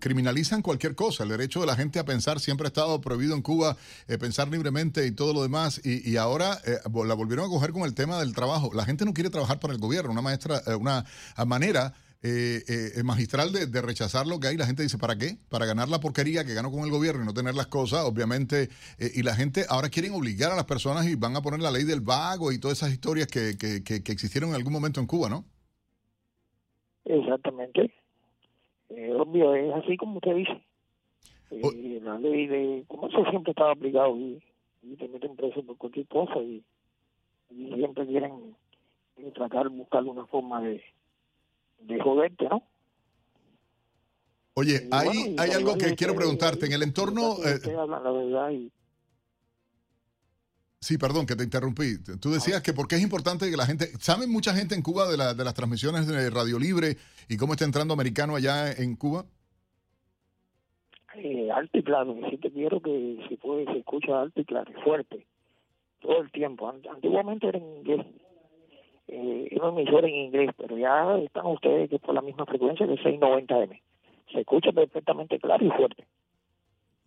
criminalizan cualquier cosa. El derecho de la gente a pensar siempre ha estado prohibido en Cuba, eh, pensar libremente y todo lo demás. Y, ahora eh, la volvieron a coger con el tema del trabajo. La gente no quiere trabajar para el gobierno. Una maestra, eh, una manera magistral de, rechazar lo que hay. La gente dice, ¿para qué? Para ganar la porquería que ganó con el gobierno y no tener las cosas, obviamente. y la gente ahora quieren obligar a las personas y van a poner la ley del vago y todas esas historias que, que, que existieron en algún momento en Cuba, ¿no? Exactamente. Eh, obvio, es así como usted dice. Eh, la ley de comercio siempre estaba aplicado y, te meten preso por cualquier cosa y, siempre quieren eh, tratar de buscar una forma de, de joderte, ¿no? Oye, hay, hay algo que quiero preguntarte. En el entorno... la verdad y, Sí, perdón que te interrumpí. Tú decías que porque es importante que la gente... ¿Saben mucha gente en Cuba de, la, de las transmisiones de Radio Libre y cómo está entrando americano allá en Cuba? Eh, alto y claro. Sí te quiero que se puede, se escucha alto y claro, fuerte, todo el tiempo. Antiguamente era en inglés. Eh, era una emisora en inglés, pero ya están ustedes que por la misma frecuencia de 690M. Se escucha perfectamente claro y fuerte.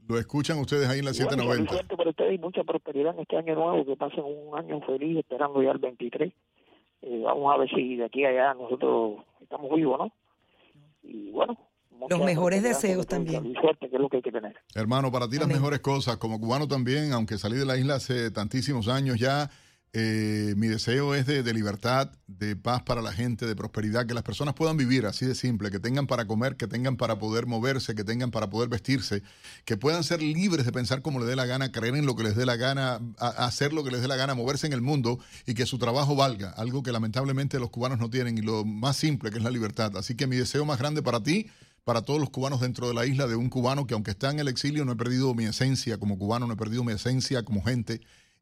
Lo escuchan ustedes ahí en la 790. Bueno, por ustedes y mucha prosperidad en este año nuevo, que pasen un año feliz, esperando ya el 23. Eh, vamos a ver si de aquí a allá nosotros estamos vivos, ¿no? Y bueno. Los mejores deseos también. suerte, que es lo que hay que tener. Hermano, para ti las mejores cosas, como cubano también, aunque salí de la isla hace tantísimos años ya, eh, mi deseo es de, libertad, de paz para la gente, de prosperidad, que las personas puedan vivir así de simple, que tengan para comer, que tengan para poder moverse, que tengan para poder vestirse, que puedan ser libres de pensar como les dé la gana, creer en lo que les dé la gana, hacer lo que les dé la gana, moverse en el mundo y que su trabajo valga, algo que lamentablemente los cubanos no tienen y lo más simple que es la libertad. Así que mi deseo más grande para ti para todos los cubanos dentro de la isla, de un cubano que aunque está en el exilio no he perdido mi esencia como cubano, no he perdido mi esencia como gente,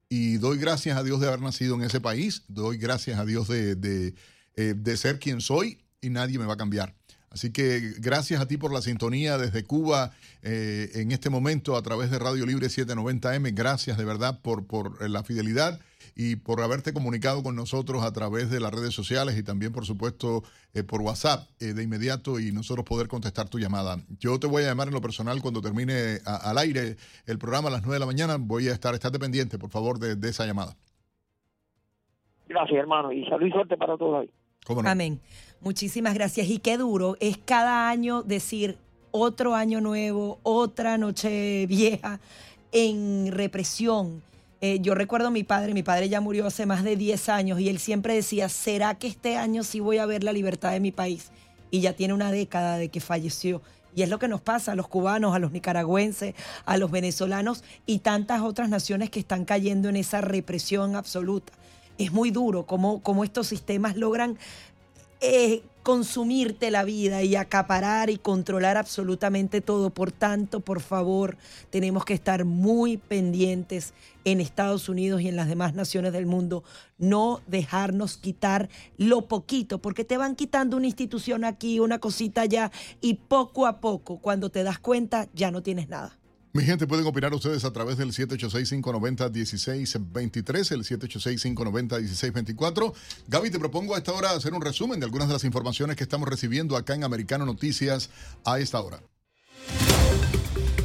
y doy gracias a Dios de haber nacido en ese país, doy gracias a Dios de, de, eh, de, ser quien soy y nadie me va a cambiar. Así que gracias a ti por la sintonía desde Cuba eh, en este momento a través de Radio Libre 790M. Gracias de verdad por, por la fidelidad y por haberte comunicado con nosotros a través de las redes sociales y también, por supuesto, eh, por WhatsApp eh, de inmediato y nosotros poder contestar tu llamada. Yo te voy a llamar en lo personal cuando termine al aire el programa a las 9 de la mañana. Voy a estar, estate pendiente, por favor, de, esa llamada. Gracias, hermano, y salud y suerte para todos ahí. Amén. Muchísimas gracias. Y qué duro es cada año decir otro año nuevo, otra noche vieja en represión eh, yo recuerdo a mi padre, mi padre ya murió hace más de 10 años y él siempre decía, ¿será que este año sí voy a ver la libertad de mi país? Y ya tiene una década de que falleció. Y es lo que nos pasa a los cubanos, a los nicaragüenses, a los venezolanos y tantas otras naciones que están cayendo en esa represión absoluta. Es muy duro cómo, cómo estos sistemas logran eh, consumirte la vida y acaparar y controlar absolutamente todo. Por tanto, por favor, tenemos que estar muy pendientes en Estados Unidos y en las demás naciones del mundo, no dejarnos quitar lo poquito, porque te van quitando una institución aquí, una cosita allá, y poco a poco, cuando te das cuenta, ya no tienes nada. Mi gente, pueden opinar ustedes a través del 786-590-1623, el 786-590-1624. Gaby, te propongo a esta hora hacer un resumen de algunas de las informaciones que estamos recibiendo acá en Americano Noticias a esta hora.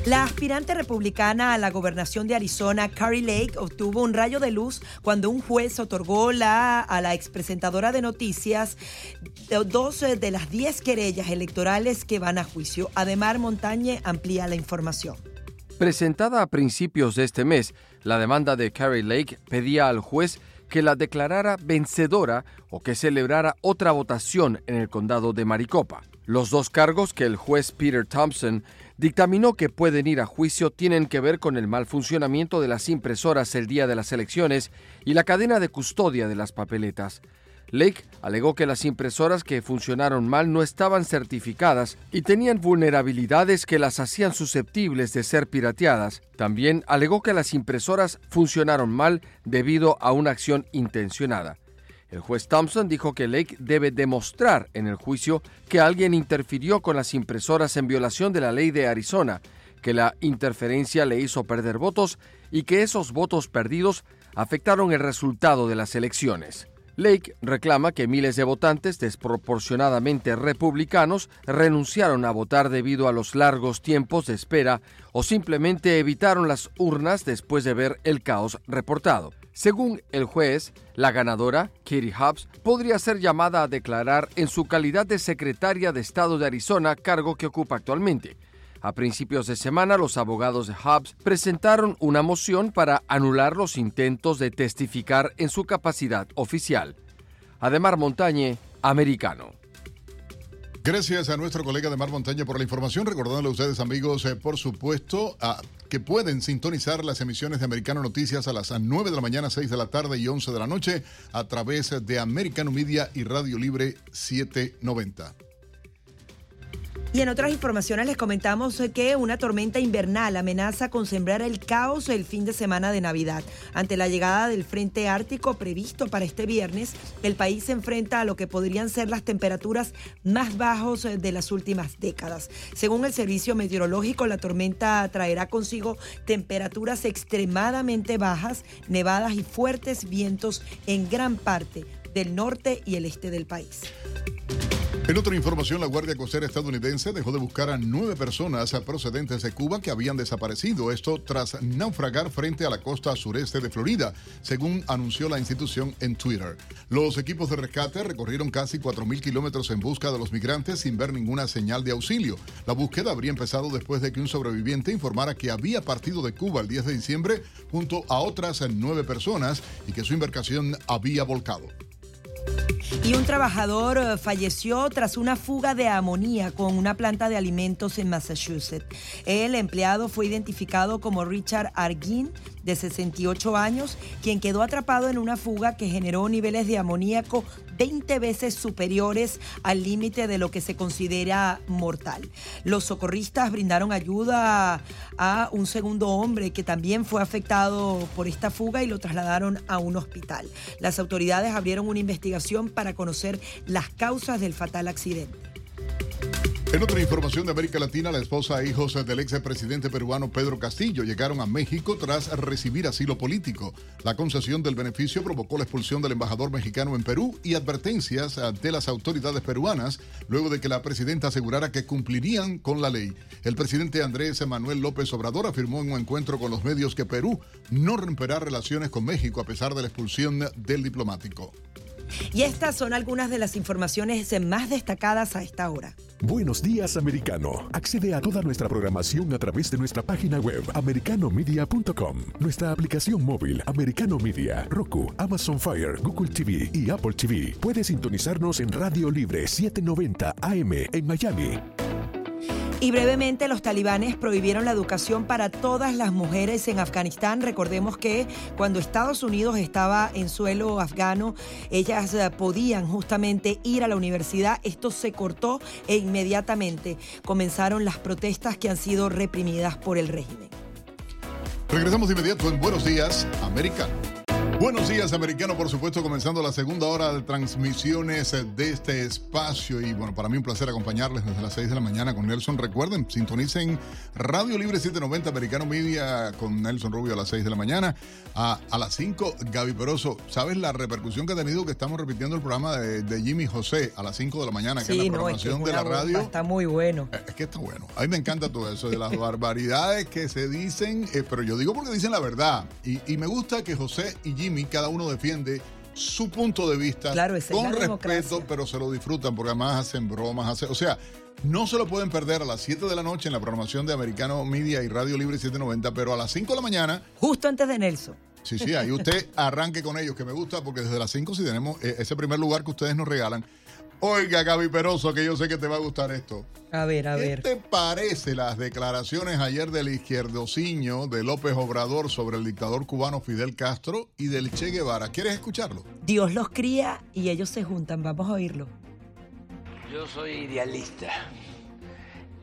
La aspirante republicana a la gobernación de Arizona, Carrie Lake, obtuvo un rayo de luz cuando un juez otorgó la, a la expresentadora de noticias 12 de las 10 querellas electorales que van a juicio. Además, Montañe amplía la información. Presentada a principios de este mes, la demanda de Carrie Lake pedía al juez que la declarara vencedora o que celebrara otra votación en el condado de Maricopa. Los dos cargos que el juez Peter Thompson dictaminó que pueden ir a juicio tienen que ver con el mal funcionamiento de las impresoras el día de las elecciones y la cadena de custodia de las papeletas. Lake alegó que las impresoras que funcionaron mal no estaban certificadas y tenían vulnerabilidades que las hacían susceptibles de ser pirateadas. También alegó que las impresoras funcionaron mal debido a una acción intencionada. El juez Thompson dijo que Lake debe demostrar en el juicio que alguien interfirió con las impresoras en violación de la ley de Arizona, que la interferencia le hizo perder votos y que esos votos perdidos afectaron el resultado de las elecciones. Lake reclama que miles de votantes desproporcionadamente republicanos renunciaron a votar debido a los largos tiempos de espera o simplemente evitaron las urnas después de ver el caos reportado. Según el juez, la ganadora, Katie Hobbs, podría ser llamada a declarar en su calidad de secretaria de Estado de Arizona, cargo que ocupa actualmente. A principios de semana, los abogados de Hobbs presentaron una moción para anular los intentos de testificar en su capacidad oficial. Ademar Montañe, americano. Gracias a nuestro colega de Mar por la información. Recordándole a ustedes, amigos, eh, por supuesto, a, que pueden sintonizar las emisiones de Americano Noticias a las 9 de la mañana, 6 de la tarde y 11 de la noche a través de Americano Media y Radio Libre 790. Y en otras informaciones les comentamos que una tormenta invernal amenaza con sembrar el caos el fin de semana de Navidad. Ante la llegada del frente ártico previsto para este viernes, el país se enfrenta a lo que podrían ser las temperaturas más bajos de las últimas décadas. Según el servicio meteorológico, la tormenta traerá consigo temperaturas extremadamente bajas, nevadas y fuertes vientos en gran parte del norte y el este del país. En otra información, la Guardia Costera estadounidense dejó de buscar a nueve personas procedentes de Cuba que habían desaparecido, esto tras naufragar frente a la costa sureste de Florida, según anunció la institución en Twitter. Los equipos de rescate recorrieron casi 4.000 kilómetros en busca de los migrantes sin ver ninguna señal de auxilio. La búsqueda habría empezado después de que un sobreviviente informara que había partido de Cuba el 10 de diciembre junto a otras nueve personas y que su embarcación había volcado. Y un trabajador eh, falleció tras una fuga de amonía con una planta de alimentos en Massachusetts. El empleado fue identificado como Richard Arguin, de 68 años, quien quedó atrapado en una fuga que generó niveles de amoníaco 20 veces superiores al límite de lo que se considera mortal. Los socorristas brindaron ayuda a un segundo hombre que también fue afectado por esta fuga y lo trasladaron a un hospital. Las autoridades abrieron una investigación para conocer las causas del fatal accidente. En otra información de América Latina, la esposa e hijos del ex presidente peruano Pedro Castillo llegaron a México tras recibir asilo político. La concesión del beneficio provocó la expulsión del embajador mexicano en Perú y advertencias ante las autoridades peruanas luego de que la presidenta asegurara que cumplirían con la ley. El presidente Andrés Manuel López Obrador afirmó en un encuentro con los medios que Perú no romperá relaciones con México a pesar de la expulsión del diplomático. Y estas son algunas de las informaciones más destacadas a esta hora. Buenos días, americano. Accede a toda nuestra programación a través de nuestra página web, americanomedia.com, nuestra aplicación móvil, Americano Media, Roku, Amazon Fire, Google TV y Apple TV. Puedes sintonizarnos en Radio Libre 790 AM en Miami. Y brevemente, los talibanes prohibieron la educación para todas las mujeres en Afganistán. Recordemos que cuando Estados Unidos estaba en suelo afgano, ellas eh, podían justamente ir a la universidad. Esto se cortó e inmediatamente comenzaron las protestas que han sido reprimidas por el régimen. Regresamos de inmediato en Buenos Días, América. Buenos días, americano, por supuesto, comenzando la segunda hora de transmisiones de este espacio. Y bueno, para mí un placer acompañarles desde las 6 de la mañana con Nelson. Recuerden, sintonicen Radio Libre 790 Americano Media con Nelson Rubio a las 6 de la mañana. A, a las 5, Gaby Peroso. ¿Sabes la repercusión que ha tenido que estamos repitiendo el programa de, de Jimmy José a las 5 de la mañana, que es la programación no, es que de la radio? Está muy bueno. Eh, Es que está bueno. A mí me encanta todo eso de las *laughs* barbaridades que se dicen, eh, pero yo digo porque dicen la verdad. Y, y me gusta que José y Jimmy, cada uno defiende su punto de vista Claro, es con respeto, democracia. pero se lo disfrutan porque además hacen bromas. hacen- o sea, no se lo pueden perder a las 7 de la noche en la programación de Americano Media y Radio Libre 790, pero a las 5 de la mañana Justo antes de Nelson. Sí, sí, ahí usted *laughs* arranque con ellos, que me gusta, porque desde las 5 si tenemos eh, ese primer lugar que ustedes nos regalan. Oiga, Gaby Peroso, que yo sé que te va a gustar esto. A ver, a ¿Qué ver. te parece las declaraciones ayer del izquierdociño de López Obrador sobre el dictador cubano Fidel Castro y del Che Guevara? ¿Quieres escucharlo? Dios los cría y ellos se juntan. Vamos a oírlo. Yo soy idealista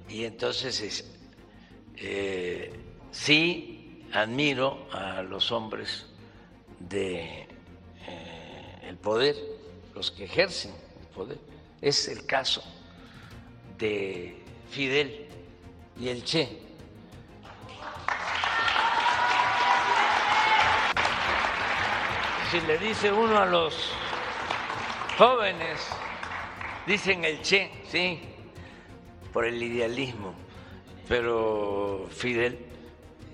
y entonces es- eh, sí admiro a los hombres de eh, el poder, los que ejercen el poder. Es el caso de Fidel y el Che. si le dice uno a los jóvenes, dicen el Che, sí, por el idealismo, pero Fidel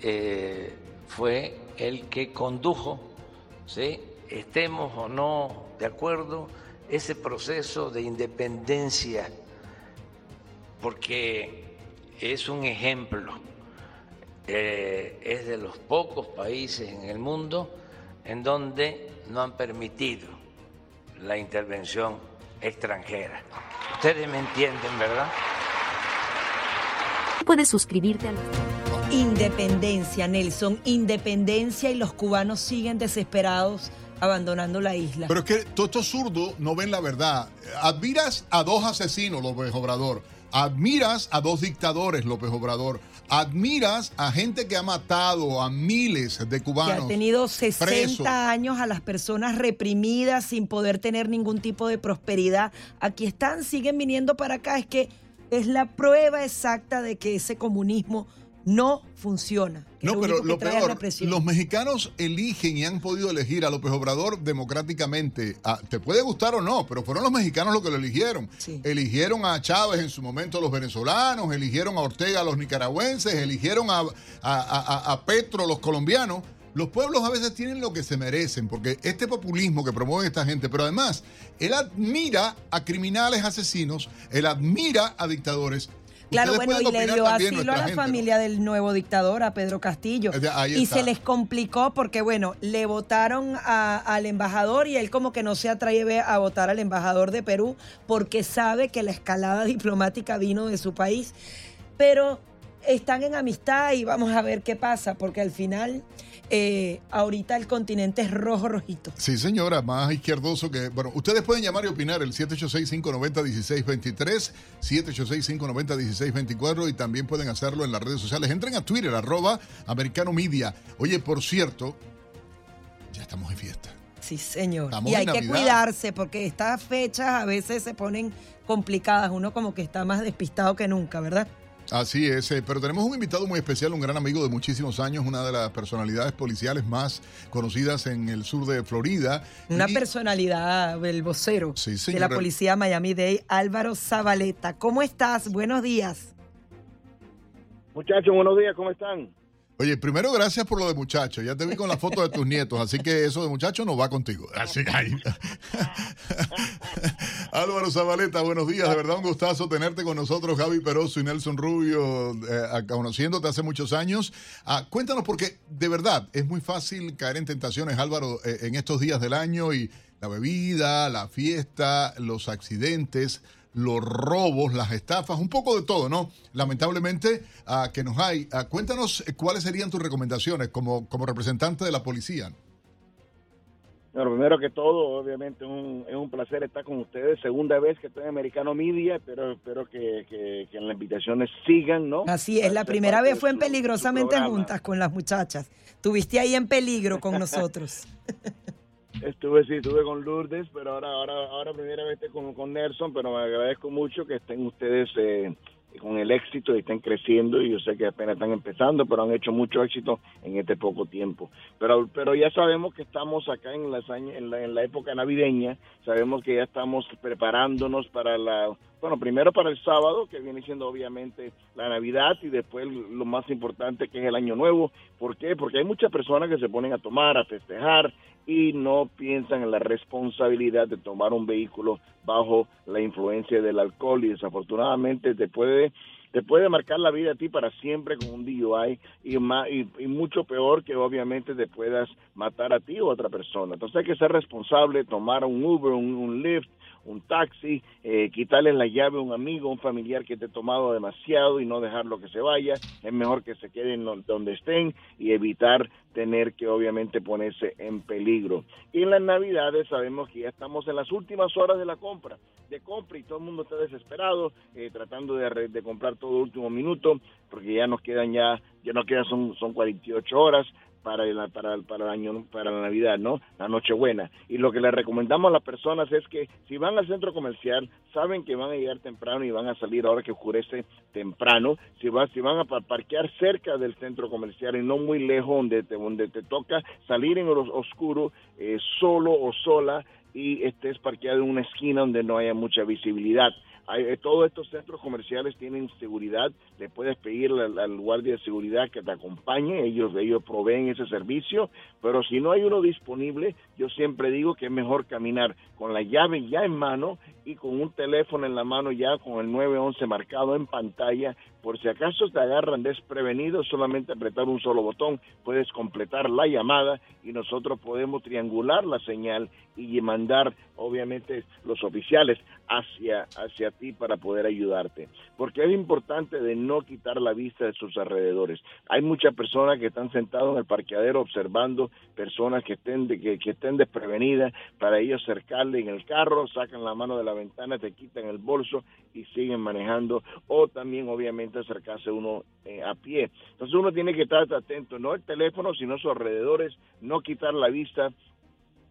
eh, fue el que condujo, ¿sí? estemos o no de acuerdo, ese proceso de independencia, porque es un ejemplo, eh, es de los pocos países en el mundo en donde no han permitido la intervención extranjera. Ustedes me entienden, ¿verdad? Puedes suscribirte al... Independencia, Nelson, independencia y los cubanos siguen desesperados abandonando la isla. Pero es que todos estos zurdos no ven la verdad. Admiras a dos asesinos, López Obrador. Admiras a dos dictadores, López Obrador. Admiras a gente que ha matado a miles de cubanos. Que ha tenido 60 años a las personas reprimidas sin poder tener ningún tipo de prosperidad. Aquí están, siguen viniendo para acá. Es que es la prueba exacta de que ese comunismo no funciona. No, pero lo peor, los mexicanos eligen y han podido elegir a López Obrador democráticamente. Ah, te puede gustar o no, pero fueron los mexicanos los que lo eligieron. Eligieron a Chávez en su momento los venezolanos, eligieron a Ortega los nicaragüenses, eligieron a, a Petro los colombianos. Los pueblos a veces tienen lo que se merecen, porque este populismo que promueve esta gente, pero además, él admira a criminales asesinos, él admira a dictadores Claro, bueno, y le dio asilo a la familia del nuevo dictador, a Pedro Castillo. y se les complicó porque, bueno, le votaron al embajador y él como que no se atreve a votar al embajador de Perú porque sabe que la escalada *laughs* diplomática vino de su país. Pero están en amistad y vamos a ver qué pasa, porque al final eh, ahorita el continente es rojo, rojito. Sí, señora, más izquierdoso que... Bueno, ustedes pueden llamar y opinar el 786-590-1623, 786-590-1624 y también pueden hacerlo en las redes sociales. Entren a Twitter, arroba americano media. Oye, por cierto, ya estamos en fiesta. Sí, señor. y hay que cuidarse porque estas fechas a veces se ponen complicadas. Uno como que está más despistado que nunca, ¿verdad? Así es, eh, pero tenemos un invitado muy especial, un gran amigo de muchísimos años, una de las personalidades policiales más conocidas en el sur de Florida. Una personalidad, el vocero de la policía Miami-Dade, Álvaro Zabaleta. ¿Cómo estás? Buenos días. Muchachos, buenos días, ¿cómo están? Oye, primero gracias por lo de muchacho. Ya te vi con la foto de tus nietos, así que eso de muchacho no va contigo. Así ahí. Álvaro Zabaleta, buenos días. De verdad un gustazo tenerte con nosotros, Javi Peroso y Nelson Rubio, eh, conociéndote hace muchos años. Ah, cuéntanos porque de verdad es muy fácil caer en tentaciones, Álvaro, eh, en estos días del año y la bebida, la fiesta, los accidentes los robos, las estafas, un poco de todo, ¿no? Lamentablemente, uh, que nos hay. Uh, cuéntanos eh, cuáles serían tus recomendaciones como, como representante de la policía. Bueno, primero que todo, obviamente es un, es un placer estar con ustedes. Segunda vez que estoy en Americano Media, pero espero que, que, que las invitaciones sigan, ¿no? Así es, la primera vez fue en Peligrosamente Juntas con las muchachas. Tuviste ahí en peligro con nosotros. *laughs* Estuve, sí, estuve con Lourdes, pero ahora, ahora, ahora primera vez con, con Nelson, pero me agradezco mucho que estén ustedes eh, con el éxito y estén creciendo y yo sé que apenas están empezando, pero han hecho mucho éxito en este poco tiempo. Pero, pero ya sabemos que estamos acá en, las en, la, en la época navideña, sabemos que ya estamos preparándonos para la, bueno, primero para el sábado, que viene siendo obviamente la Navidad y después lo más importante que es el Año Nuevo. ¿Por qué? Porque hay muchas personas que se ponen a tomar, a festejar y no piensan en la responsabilidad de tomar un vehículo bajo la influencia del alcohol y desafortunadamente te puede te puede marcar la vida a ti para siempre con un DUI y, más, y, mucho peor que obviamente te puedas matar a ti o a otra persona. Entonces hay que ser responsable, tomar un Uber, un, un Lyft, un taxi, eh, quitarle la llave a un amigo, un familiar que te ha tomado demasiado y no dejarlo que se vaya. Es mejor que se queden donde estén y evitar tener que obviamente ponerse en peligro. Y en las navidades sabemos que ya estamos en las últimas horas de la compra, de compra y todo el mundo está desesperado, eh, tratando de, de comprar todo último minuto, porque ya nos quedan ya, ya no quedan, son, son 48 horas para, la, para, para el año, para la Navidad, ¿no? La Nochebuena. Y lo que le recomendamos a las personas es que si van al centro comercial, saben que van a llegar temprano y van a salir ahora que oscurece temprano. Si, van si van a parquear cerca del centro comercial y no muy lejos donde te, donde te toca salir en lo oscuro, eh, solo o sola, y estés parqueado en una esquina donde no haya mucha visibilidad. Eh, todos estos centros comerciales tienen seguridad, le puedes pedir al, guardia de seguridad que te acompañe, ellos, ellos proveen ese servicio, pero si no hay uno disponible, yo siempre digo que es mejor caminar con la llave ya en mano y con un teléfono en la mano ya con el 911 marcado en pantalla, por si acaso te agarran desprevenido, solamente apretar un solo botón, puedes completar la llamada y nosotros podemos triangular la señal y mandar obviamente los oficiales hacia, hacia ti para poder ayudarte. Porque es importante de no quitar la vista de sus alrededores. Hay muchas personas que están sentados en el parqueadero observando personas que estén, que, estén desprevenidas para ellos acercarle en el carro, sacan la mano de la ventana, te quitan el bolso y siguen manejando. O también obviamente acercarse uno eh, a pie. Entonces uno tiene que estar atento, no el teléfono, sino sus alrededores, no quitar la vista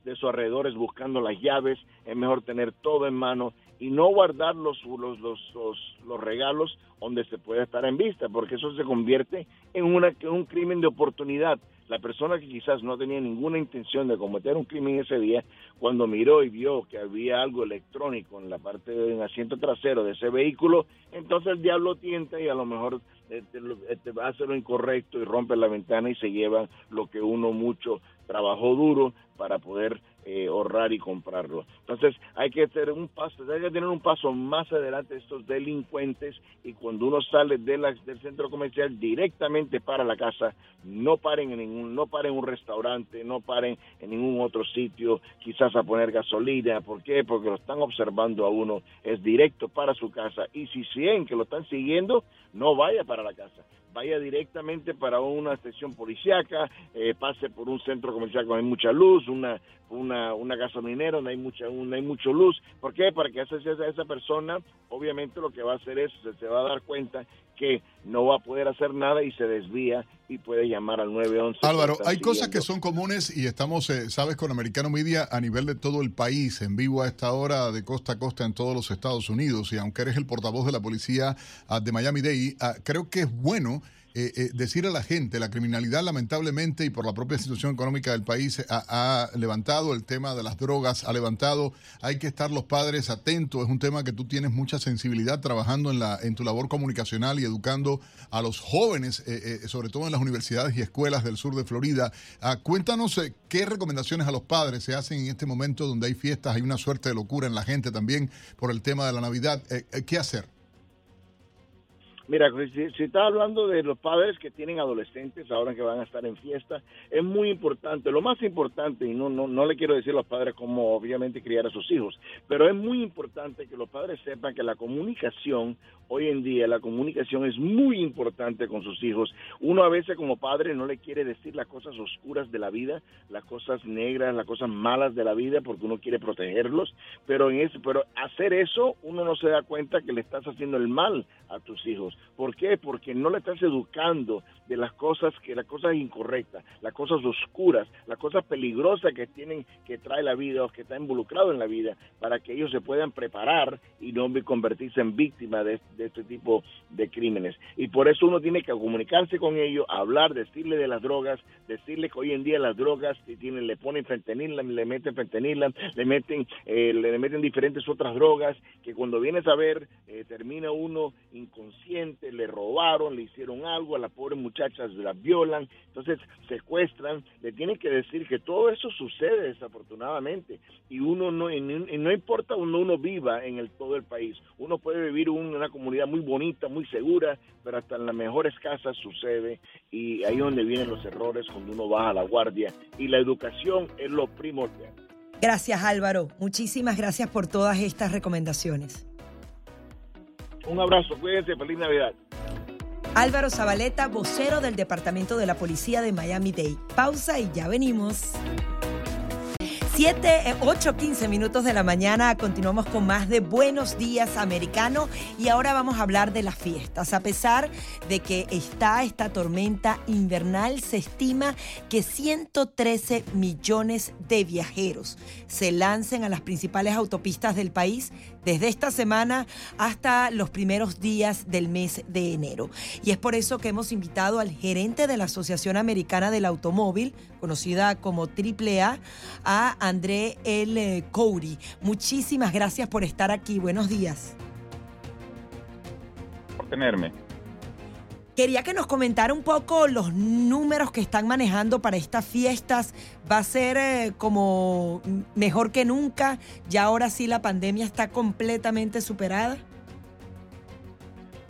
de sus alrededores buscando las llaves, es mejor tener todo en mano y no guardar los, los, los, regalos donde se puede estar en vista, porque eso se convierte en, una, un crimen de oportunidad. La persona que quizás no tenía ninguna intención de cometer un crimen ese día, cuando miró y vio que había algo electrónico en la parte del asiento trasero de ese vehículo, entonces el diablo tienta y a lo mejor te, te, va a hacer lo incorrecto y rompe la ventana y se lleva lo que uno mucho trabajó duro para poder eh, ahorrar y comprarlo. Entonces hay que tener un paso, hay que tener un paso más adelante de estos delincuentes y cuando uno sale de del centro comercial directamente para la casa, no paren en ningún, no paren en un restaurante, no paren en ningún otro sitio, quizás a poner gasolina, ¿por qué? Porque lo están observando a uno, es directo para su casa y si siguen que lo están siguiendo, no vaya para la casa vaya directamente para una estación policiaca, eh, pase por un centro comercial donde hay mucha luz, una, una, una gasolinera donde hay mucha, hay mucho luz. ¿Por qué? Para que esa, esa persona, obviamente lo que va a hacer es, se, va a dar cuenta que no va a poder hacer nada y se desvía y puede llamar al 911. Álvaro, hay cosas que son comunes y estamos, eh, sabes, con Americano Media a nivel de todo el país, en vivo a esta hora de costa a costa en todos los Estados Unidos. Y aunque eres el portavoz de la policía ah, de Miami-Dade, ah, creo que es bueno eh, eh, decir a la gente, la criminalidad lamentablemente y por la propia situación económica del país ha, levantado, el tema de las drogas ha levantado, hay que estar los padres atentos, es un tema que tú tienes mucha sensibilidad trabajando en, la, en tu labor comunicacional y educando a los jóvenes, eh, sobre todo en las universidades y escuelas del sur de Florida. Ah, cuéntanos qué recomendaciones a los padres se hacen en este momento donde hay fiestas, hay una suerte de locura en la gente también por el tema de la Navidad. ¿Qué hacer? Mira, si, si está hablando de los padres que tienen adolescentes ahora que van a estar en fiesta, es muy importante, lo más importante, y no, no, no le quiero decir a los padres cómo obviamente criar a sus hijos, pero es muy importante que los padres sepan que la comunicación, hoy en día la comunicación es muy importante con sus hijos. Uno a veces como padre no le quiere decir las cosas oscuras de la vida, las cosas negras, las cosas malas de la vida, porque uno quiere protegerlos, pero, en eso, pero hacer eso uno no se da cuenta que le estás haciendo el mal a tus hijos. ¿Por qué? Porque no le estás educando de las cosas que las cosas incorrectas, las cosas oscuras, las cosas peligrosas que tienen que trae la vida o que está involucrado en la vida para que ellos se puedan preparar y no convertirse en víctimas de, este tipo de crímenes. Y por eso uno tiene que comunicarse con ellos, hablar, decirle de las drogas, decirle que hoy en día las drogas tienen, le ponen fentanil, le meten fentanil, le meten, eh, le meten diferentes otras drogas que cuando vienes a ver eh, termina uno inconsciente, le robaron, le hicieron algo, a la pobre muchacha la violan, entonces secuestran, le tienen que decir que todo eso sucede desafortunadamente y uno no, no importa donde uno viva en el, todo el país, uno puede vivir en una comunidad muy bonita, muy segura, pero hasta en las mejores casas sucede y ahí es donde vienen los errores cuando uno baja la guardia y la educación es lo primordial. Gracias Álvaro, muchísimas gracias por todas estas recomendaciones. Un abrazo, cuídense, feliz Navidad. Álvaro Zabaleta, vocero del Departamento de la Policía de Miami-Dade. Pausa y ya venimos. 7, 8, 15 minutos de la mañana. Continuamos con más de Buenos Días Americano y ahora vamos a hablar de las fiestas. A pesar de que está esta tormenta invernal, se estima que 113 millones de viajeros se lancen a las principales autopistas del país desde esta semana hasta los primeros días del mes de enero. Y es por eso que hemos invitado al gerente de la Asociación Americana del Automóvil, conocida como AAA, a André L. Cody. Muchísimas gracias por estar aquí. Buenos días. Por tenerme. Quería que nos comentara un poco los números que están manejando para estas fiestas. ¿Va a ser eh, como mejor que nunca? ¿Ya ahora sí la pandemia está completamente superada?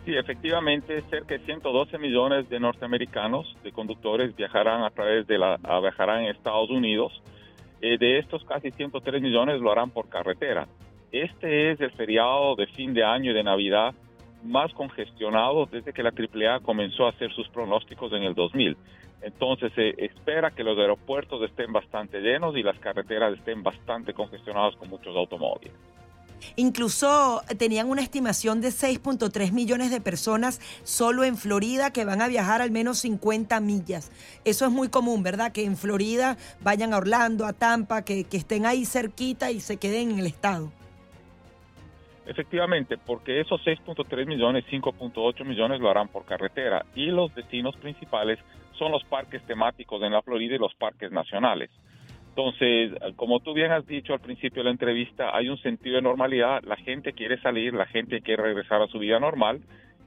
Sí, efectivamente, cerca de 112 millones de norteamericanos, de conductores, viajarán a través de la, viajarán en Estados Unidos. Eh, de estos, casi 103 millones lo harán por carretera. Este es el feriado de fin de año y de Navidad más congestionado desde que la AAA comenzó a hacer sus pronósticos en el 2000. Entonces se espera que los aeropuertos estén bastante llenos y las carreteras estén bastante congestionadas con muchos automóviles. Incluso tenían una estimación de 6.3 millones de personas solo en Florida que van a viajar al menos 50 millas. Eso es muy común, ¿verdad? Que en Florida vayan a Orlando, a Tampa, que estén ahí cerquita y se queden en el estado. Efectivamente, porque esos 6.3 millones, 5.8 millones lo harán por carretera y los destinos principales son los parques temáticos en la Florida y los parques nacionales. Entonces, como tú bien has dicho al principio de la entrevista, hay un sentido de normalidad, la gente quiere salir, la gente quiere regresar a su vida normal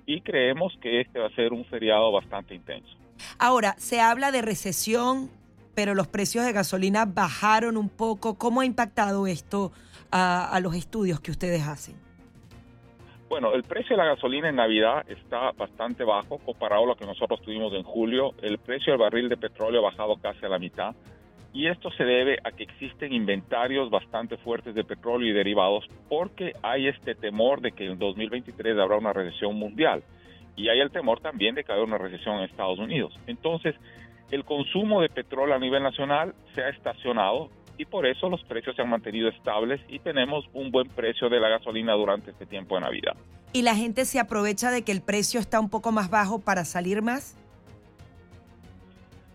y creemos que este va a ser un feriado bastante intenso. Ahora, se habla de recesión, pero los precios de gasolina bajaron un poco. ¿Cómo ha impactado esto a, a los estudios que ustedes hacen? Bueno, el precio de la gasolina en Navidad está bastante bajo comparado a lo que nosotros tuvimos en julio. El precio del barril de petróleo ha bajado casi a la mitad. Y esto se debe a que existen inventarios bastante fuertes de petróleo y derivados porque hay este temor de que en 2023 habrá una recesión mundial. Y hay el temor también de que haya una recesión en Estados Unidos. Entonces, el consumo de petróleo a nivel nacional se ha estacionado y por eso los precios se han mantenido estables y tenemos un buen precio de la gasolina durante este tiempo de Navidad. ¿Y la gente se aprovecha de que el precio está un poco más bajo para salir más?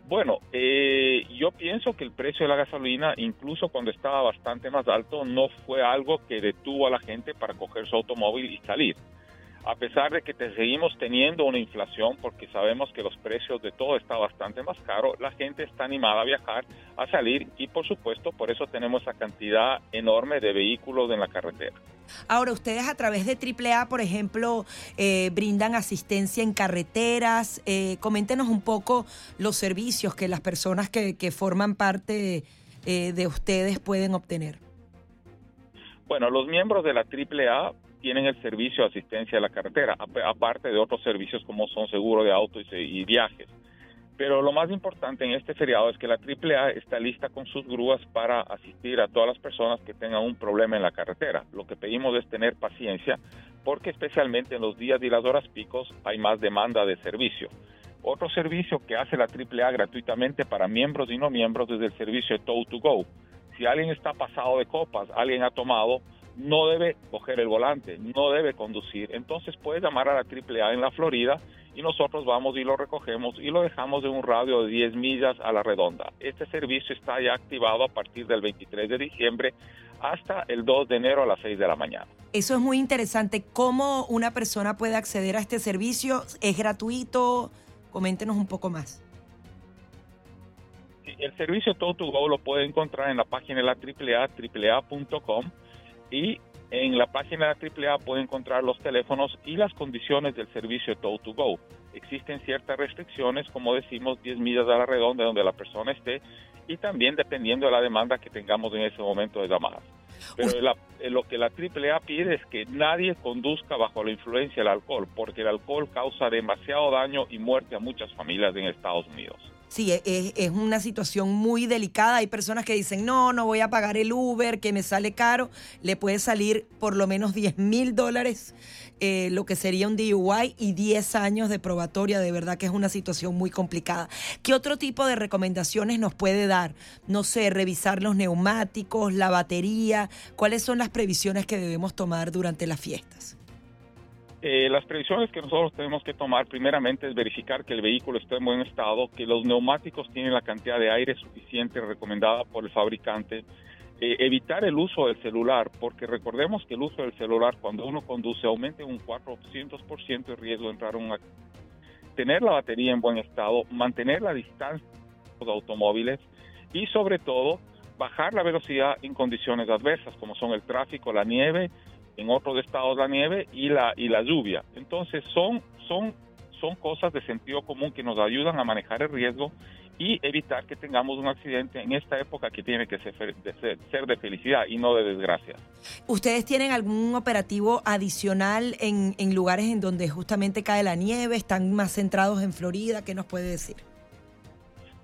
Bueno, eh, yo pienso que el precio de la gasolina, incluso cuando estaba bastante más alto, no fue algo que detuvo a la gente para coger su automóvil y salir a pesar de que te seguimos teniendo una inflación, porque sabemos que los precios de todo está bastante más caro, la gente está animada a viajar, a salir y por supuesto por eso tenemos esa cantidad enorme de vehículos en la carretera. Ahora, ustedes a través de AAA, por ejemplo, eh, brindan asistencia en carreteras. Eh, coméntenos un poco los servicios que las personas que, forman parte eh, de ustedes pueden obtener. Bueno, los miembros de la AAA tienen el servicio de asistencia a la carretera, aparte de otros servicios como son seguro de auto y, viajes. Pero lo más importante en este feriado es que la AAA está lista con sus grúas para asistir a todas las personas que tengan un problema en la carretera. Lo que pedimos es tener paciencia porque especialmente en los días y las horas picos hay más demanda de servicio. Otro servicio que hace la AAA gratuitamente para miembros y no miembros es el servicio Tow to Go. Si alguien está pasado de copas, alguien ha tomado, no debe coger el volante, no debe conducir. Entonces puede llamar a la AAA en la Florida y nosotros vamos y lo recogemos y lo dejamos en un radio de 10 millas a la redonda. Este servicio está ya activado a partir del 23 de diciembre hasta el 2 de enero a las 6 de la mañana. Eso es muy interesante. ¿Cómo una persona puede acceder a este servicio? ¿Es gratuito? Coméntenos un poco más. El servicio Todo to Go lo puede encontrar en la página de la AAA, AAA.com y en la página de la AAA puede encontrar los teléfonos y las condiciones del servicio Tow to Go. Existen ciertas restricciones, como decimos, 10 millas a la redonda donde la persona esté y también dependiendo de la demanda que tengamos en ese momento de llamadas. Pero eh, lo que la AAA pide es que nadie conduzca bajo la influencia del alcohol, porque el alcohol causa demasiado daño y muerte a muchas familias en Estados Unidos. Sí, e- e- es, una situación muy delicada. Hay personas que dicen, no, no voy a pagar el Uber, que me sale caro. Le puede salir por lo menos 10 mil dólares, eh, lo que sería un DUI, y 10 años de probatoria. De verdad que es una situación muy complicada. ¿Qué otro tipo de recomendaciones nos puede dar? No sé, revisar los neumáticos, la batería. ¿Cuáles son las previsiones que debemos tomar durante las fiestas? Eh, las previsiones que nosotros tenemos que tomar primeramente es verificar que el vehículo esté en buen estado, que los neumáticos tienen la cantidad de aire suficiente recomendada por el fabricante, eh, evitar el uso del celular, porque recordemos que el uso del celular cuando uno conduce aumenta un 400% el riesgo de entrar en un accidente. Tener la batería en buen estado, mantener la distancia de los automóviles y sobre todo bajar la velocidad en condiciones adversas como son el tráfico, la nieve en otros estados la nieve y la y la lluvia. Entonces son son son cosas de sentido común que nos ayudan a manejar el riesgo y evitar que tengamos un accidente en esta época que tiene que ser de, ser, ser de felicidad y no de desgracia. ¿Ustedes tienen algún operativo adicional en, en lugares en donde justamente cae la nieve? ¿Están más centrados en Florida? ¿Qué nos puede decir?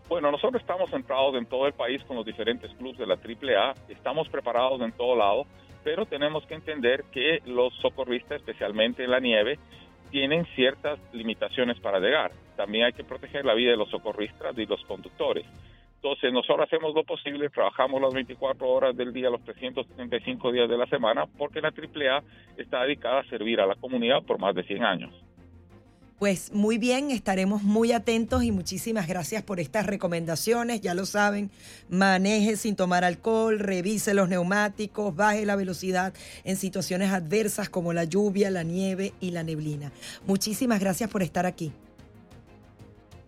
Bueno, nosotros estamos centrados en todo el país con los diferentes clubes de la AAA, estamos preparados en todo lado pero tenemos que entender que los socorristas, especialmente en la nieve, tienen ciertas limitaciones para llegar. También hay que proteger la vida de los socorristas y los conductores. Entonces, nosotros hacemos lo posible, trabajamos las 24 horas del día, los 375 días de la semana, porque la AAA está dedicada a servir a la comunidad por más de 100 años. Pues muy bien, estaremos muy atentos y muchísimas gracias por estas recomendaciones. Ya lo saben, maneje sin tomar alcohol, revise los neumáticos, baje la velocidad en situaciones adversas como la lluvia, la nieve y la neblina. Muchísimas gracias por estar aquí.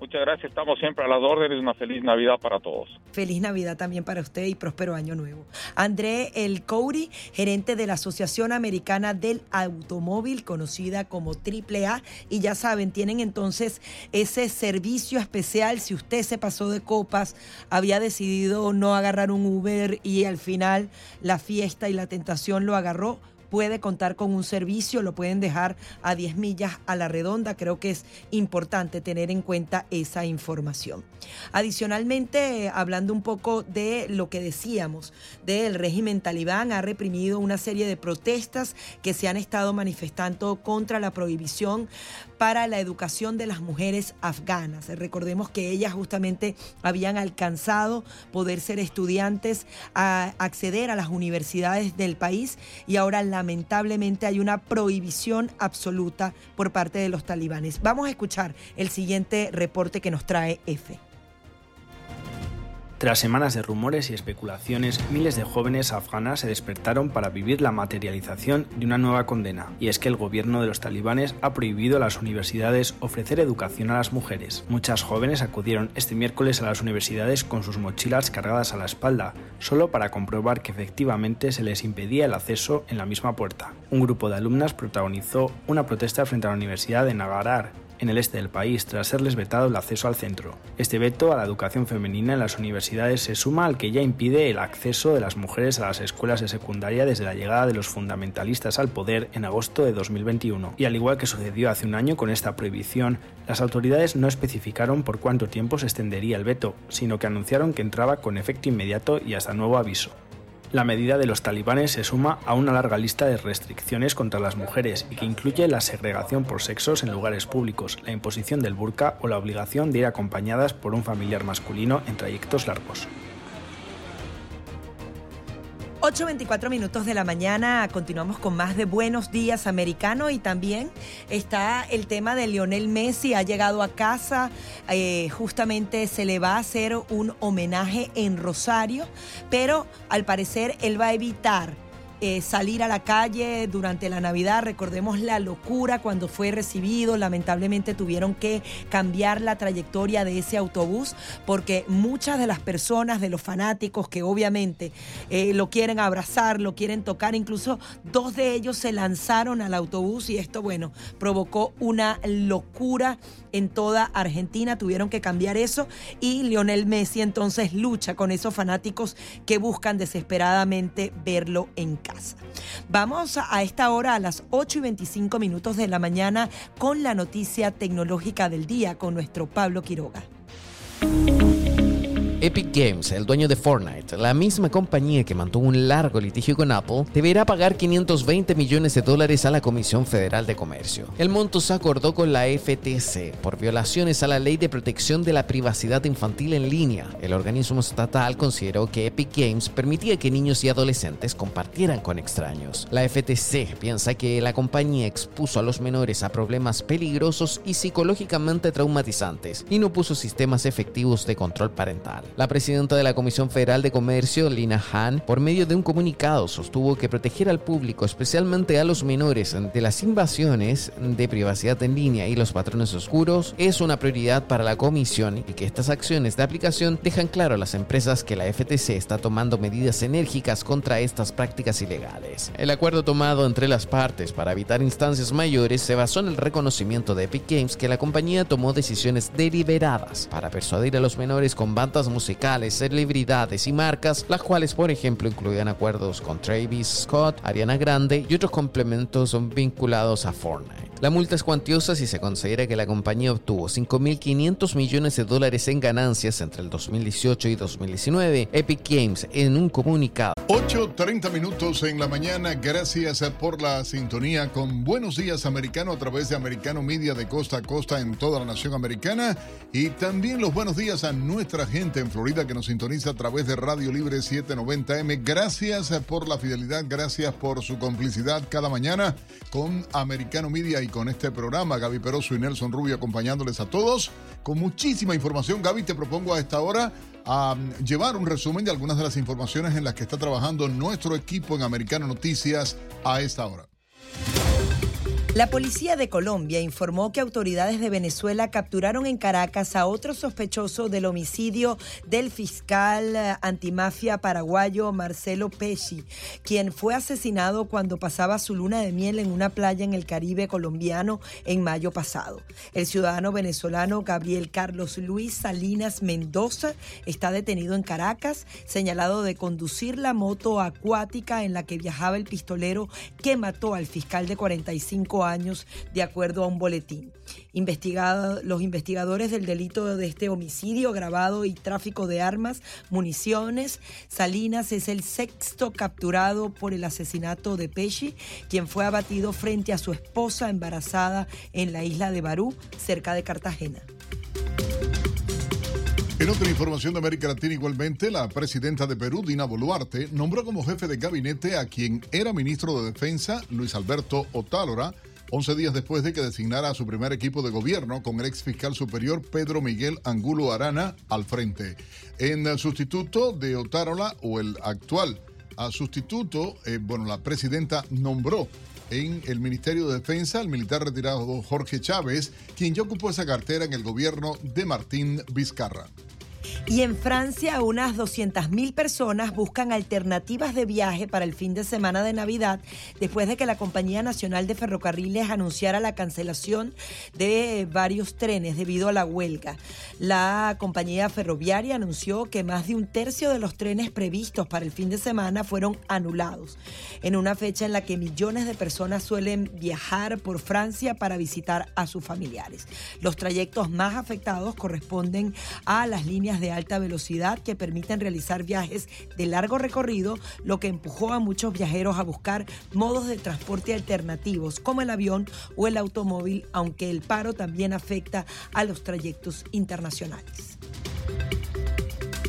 Muchas gracias, estamos siempre a las órdenes. Una feliz Navidad para todos. Feliz Navidad también para usted y próspero año nuevo. André El Couri, gerente de la Asociación Americana del Automóvil, conocida como AAA. Y ya saben, tienen entonces ese servicio especial. Si usted se pasó de copas, había decidido no agarrar un Uber y al final la fiesta y la tentación lo agarró puede contar con un servicio, lo pueden dejar a 10 millas a la redonda. Creo que es importante tener en cuenta esa información. Adicionalmente, hablando un poco de lo que decíamos, del régimen talibán ha reprimido una serie de protestas que se han estado manifestando contra la prohibición para la educación de las mujeres afganas. Recordemos que ellas justamente habían alcanzado poder ser estudiantes, a acceder a las universidades del país y ahora lamentablemente hay una prohibición absoluta por parte de los talibanes. Vamos a escuchar el siguiente reporte que nos trae F. Tras semanas de rumores y especulaciones, miles de jóvenes afganas se despertaron para vivir la materialización de una nueva condena, y es que el gobierno de los talibanes ha prohibido a las universidades ofrecer educación a las mujeres. Muchas jóvenes acudieron este miércoles a las universidades con sus mochilas cargadas a la espalda, solo para comprobar que efectivamente se les impedía el acceso en la misma puerta. Un grupo de alumnas protagonizó una protesta frente a la Universidad de Nagarar, en el este del país tras serles vetado el acceso al centro. Este veto a la educación femenina en las universidades se suma al que ya impide el acceso de las mujeres a las escuelas de secundaria desde la llegada de los fundamentalistas al poder en agosto de 2021. Y al igual que sucedió hace un año con esta prohibición, las autoridades no especificaron por cuánto tiempo se extendería el veto, sino que anunciaron que entraba con efecto inmediato y hasta nuevo aviso. La medida de los talibanes se suma a una larga lista de restricciones contra las mujeres y que incluye la segregación por sexos en lugares públicos, la imposición del burka o la obligación de ir acompañadas por un familiar masculino en trayectos largos. 8.24 minutos de la mañana, continuamos con más de Buenos Días Americano y también está el tema de Lionel Messi, ha llegado a casa, eh, justamente se le va a hacer un homenaje en Rosario, pero al parecer él va a evitar eh, salir a la calle durante la Navidad. Recordemos la locura cuando fue recibido. Lamentablemente tuvieron que cambiar la trayectoria de ese autobús porque muchas de las personas, de los fanáticos que obviamente eh, lo quieren abrazar, lo quieren tocar, incluso dos de ellos se lanzaron al autobús y esto, bueno, provocó una locura en toda Argentina. Tuvieron que cambiar eso y Lionel Messi entonces lucha con esos fanáticos que buscan desesperadamente verlo en casa. Vamos a esta hora a las 8 y 25 minutos de la mañana con la noticia tecnológica del día con nuestro Pablo Quiroga. Epic Games, el dueño de Fortnite, la misma compañía que mantuvo un largo litigio con Apple, deberá pagar 520 millones de dólares a la Comisión Federal de Comercio. El monto se acordó con la FTC por violaciones a la Ley de Protección de la Privacidad Infantil en línea. El organismo estatal consideró que Epic Games permitía que niños y adolescentes compartieran con extraños. La FTC piensa que la compañía expuso a los menores a problemas peligrosos y psicológicamente traumatizantes y no puso sistemas efectivos de control parental. La presidenta de la Comisión Federal de Comercio, Lina Han, por medio de un comunicado sostuvo que proteger al público, especialmente a los menores, de las invasiones de privacidad en línea y los patrones oscuros es una prioridad para la Comisión y que estas acciones de aplicación dejan claro a las empresas que la FTC está tomando medidas enérgicas contra estas prácticas ilegales. El acuerdo tomado entre las partes para evitar instancias mayores se basó en el reconocimiento de Epic Games que la compañía tomó decisiones deliberadas para persuadir a los menores con bandas musicales, celebridades y marcas, las cuales por ejemplo incluían acuerdos con Travis Scott, Ariana Grande y otros complementos vinculados a Fortnite. La multa es cuantiosa si se considera que la compañía obtuvo 5.500 millones de dólares en ganancias entre el 2018 y 2019. Epic Games en un comunicado. 8.30 minutos en la mañana. Gracias por la sintonía con Buenos Días Americano a través de Americano Media de costa a costa en toda la nación americana. Y también los buenos días a nuestra gente en Florida que nos sintoniza a través de Radio Libre 790M. Gracias por la fidelidad, gracias por su complicidad cada mañana con Americano Media y con este programa. Gaby Peroso y Nelson Rubio acompañándoles a todos con muchísima información. Gaby, te propongo a esta hora a llevar un resumen de algunas de las informaciones en las que está trabajando nuestro equipo en Americano Noticias a esta hora. La policía de Colombia informó que autoridades de Venezuela capturaron en Caracas a otro sospechoso del homicidio del fiscal eh, antimafia paraguayo Marcelo Pesci, quien fue asesinado cuando pasaba su luna de miel en una playa en el Caribe colombiano en mayo pasado. El ciudadano venezolano Gabriel Carlos Luis Salinas Mendoza está detenido en Caracas, señalado de conducir la moto acuática en la que viajaba el pistolero que mató al fiscal de 45 años, de acuerdo a un boletín. Investigado, los investigadores del delito de este homicidio agravado y tráfico de armas, municiones, Salinas es el sexto capturado por el asesinato de Pesci, quien fue abatido frente a su esposa embarazada en la isla de Barú, cerca de Cartagena. En otra información de América Latina igualmente, la presidenta de Perú, Dina Boluarte, nombró como jefe de gabinete a quien era ministro de Defensa, Luis Alberto Otálora, 11 días después de que designara a su primer equipo de gobierno con el ex fiscal superior Pedro Miguel Angulo Arana al frente. En el sustituto de Otárola o el actual a sustituto, eh, bueno, la presidenta nombró en el Ministerio de Defensa al militar retirado Jorge Chávez, quien ya ocupó esa cartera en el gobierno de Martín Vizcarra. Y en Francia, unas 200.000 personas buscan alternativas de viaje para el fin de semana de Navidad después de que la Compañía Nacional de Ferrocarriles anunciara la cancelación de varios trenes debido a la huelga. La compañía ferroviaria anunció que más de un tercio de los trenes previstos para el fin de semana fueron anulados, en una fecha en la que millones de personas suelen viajar por Francia para visitar a sus familiares. Los trayectos más afectados corresponden a las líneas de alta velocidad que permiten realizar viajes de largo recorrido, lo que empujó a muchos viajeros a buscar modos de transporte alternativos como el avión o el automóvil, aunque el paro también afecta a los trayectos internacionales.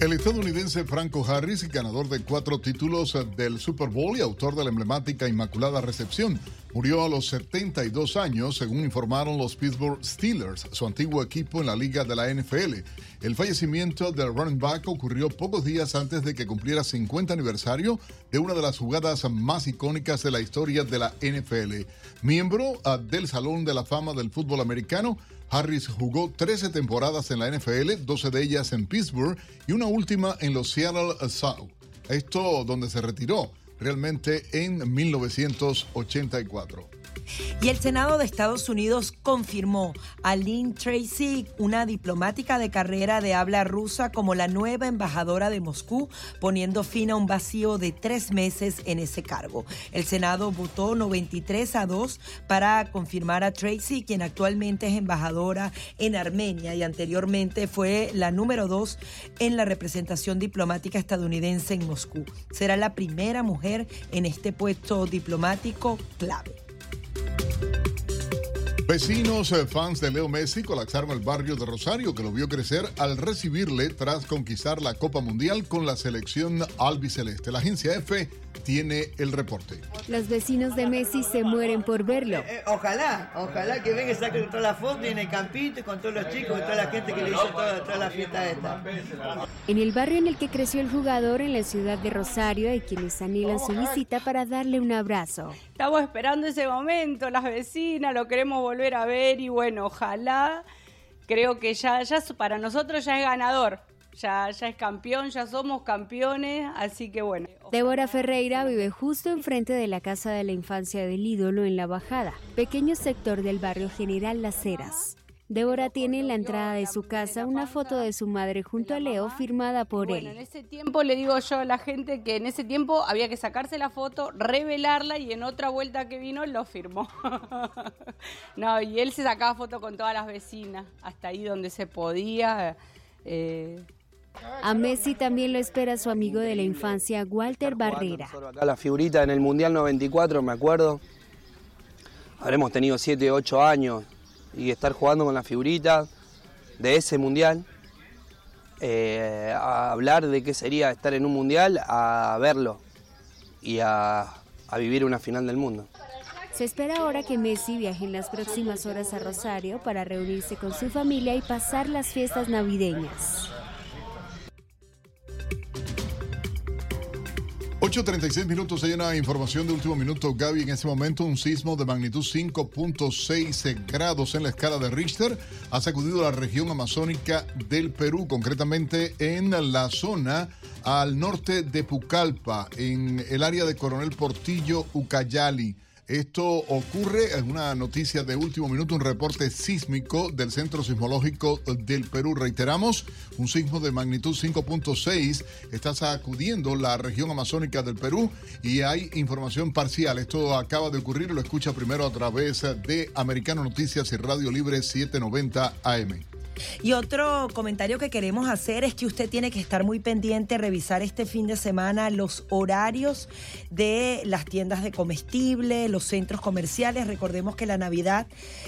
El estadounidense Franco Harris, ganador de cuatro títulos del Super Bowl y autor de la emblemática Inmaculada Recepción, murió a los 72 años, según informaron los Pittsburgh Steelers, su antiguo equipo en la liga de la NFL. El fallecimiento del running back ocurrió pocos días antes de que cumpliera 50 aniversario de una de las jugadas más icónicas de la historia de la NFL. Miembro ah, del Salón de la Fama del Fútbol Americano, Harris jugó 13 temporadas en la NFL, 12 de ellas en Pittsburgh y una última en los Seattle South. Esto donde se retiró realmente en 1984. Y el Senado de Estados Unidos confirmó a Lynn Tracy, una diplomática de carrera de habla rusa, como la nueva embajadora de Moscú, poniendo fin a un vacío de tres meses en ese cargo. El Senado votó 93 a 2 para confirmar a Tracy, quien actualmente es embajadora en Armenia y anteriormente fue la número dos en la representación diplomática estadounidense en Moscú. Será la primera mujer en este puesto diplomático clave. Vecinos eh, fans de Leo Messi colapsaron el barrio de Rosario que lo vio crecer al recibirle tras conquistar la Copa Mundial con la selección albiceleste. La agencia F tiene el reporte. Los vecinos de Messi se mueren por verlo. Eh, ojalá, ojalá que venga y saque toda la foto y en el campito y con todos los chicos y toda la gente que le hizo toda, toda la fiesta esta. En el barrio en el que creció el jugador en la ciudad de Rosario hay quienes anhelan su visita para darle un abrazo. Estamos esperando ese momento, las vecinas, lo queremos volver a ver y bueno, ojalá. Creo que ya, ya para nosotros ya es ganador ya, ya es campeón, ya somos campeones, así que bueno. Débora Ferreira vive justo enfrente de la casa de la infancia del ídolo en La Bajada, pequeño sector del barrio General Las Heras. Débora tiene en la entrada de su casa una foto de su madre junto a Leo firmada por bueno, él. En ese tiempo le digo yo a la gente que en ese tiempo había que sacarse la foto, revelarla y en otra vuelta que vino lo firmó. *laughs* no, y él se sacaba foto con todas las vecinas, hasta ahí donde se podía. Eh, a Messi también lo espera su amigo de la infancia, Walter Barrera. Acá la figurita en el Mundial 94, me acuerdo. Habremos tenido 7, 8 años y estar jugando con la figurita de ese Mundial. Eh, a hablar de qué sería estar en un Mundial, a verlo y a, a vivir una final del mundo. Se espera ahora que Messi viaje en las próximas horas a Rosario para reunirse con su familia y pasar las fiestas navideñas. 8.36 minutos, hay una información de último minuto, Gaby. En este momento, un sismo de magnitud 5.6 grados en la escala de Richter ha sacudido la región amazónica del Perú, concretamente en la zona al norte de Pucallpa, en el área de Coronel Portillo, Ucayali. Esto ocurre en una noticia de último minuto, un reporte sísmico del Centro Sismológico del Perú. Reiteramos, un sismo de magnitud 5.6 está sacudiendo la región amazónica del Perú y hay información parcial. Esto acaba de ocurrir, lo escucha primero a través de Americano Noticias y Radio Libre 790 AM. Y otro comentario que queremos hacer es que usted tiene que estar muy pendiente, revisar este fin de semana los horarios de las tiendas de comestible, los centros comerciales. Recordemos que la Navidad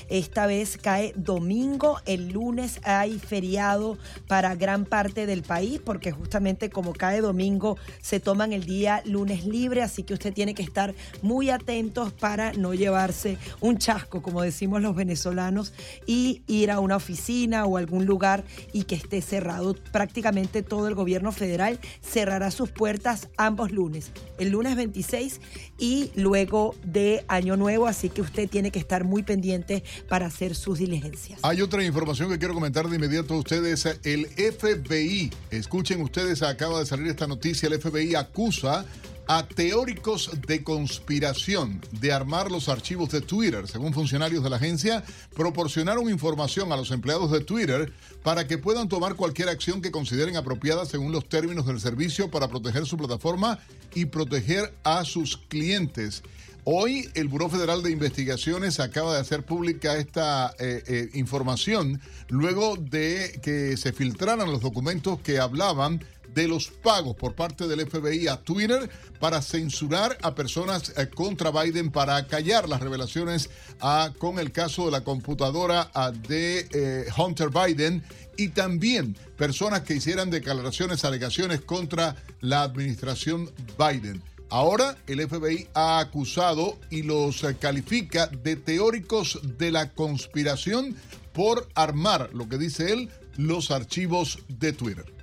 esta vez cae domingo, el lunes hay feriado para gran parte del país porque justamente como cae domingo se toman el día lunes libre, así que usted tiene que estar muy atentos para no llevarse un chasco, como decimos los venezolanos, y ir a una oficina o algún lugar y que esté cerrado. Prácticamente todo el gobierno federal cerrará sus puertas ambos lunes, el lunes 26 y luego de Año Nuevo, así que usted tiene que estar muy pendiente para hacer sus diligencias. Hay otra información que quiero comentar de inmediato a ustedes. El FBI, escuchen ustedes, acaba de salir esta noticia, el FBI acusa a teóricos de conspiración de armar los archivos de Twitter. Según funcionarios de la agencia, proporcionaron información a los empleados de Twitter para que puedan tomar cualquier acción que consideren apropiada según los términos del servicio para proteger su plataforma y proteger a sus clientes. Hoy el Buró Federal de Investigaciones acaba de hacer pública esta eh, eh, información luego de que se filtraran los documentos que hablaban de los pagos por parte del FBI a Twitter para censurar a personas eh, contra Biden, para callar las revelaciones ah, con el caso de la computadora ah, de Hunter Biden y también personas que hicieran declaraciones, alegaciones contra la administración Biden. Ahora el FBI ha acusado y los eh, califica de teóricos de la conspiración por armar, lo que dice él, los archivos de Twitter.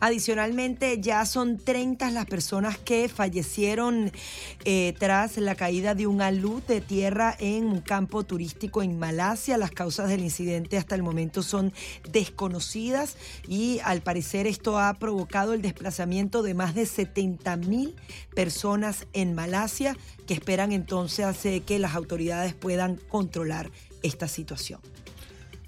Adicionalmente, ya son 30 las personas que fallecieron eh, tras la caída de un alud de tierra en un campo turístico en Malasia. Las causas del incidente hasta el momento son desconocidas y al parecer esto ha provocado el desplazamiento de más de 70 mil personas en Malasia que esperan entonces hacer que las autoridades puedan controlar esta situación.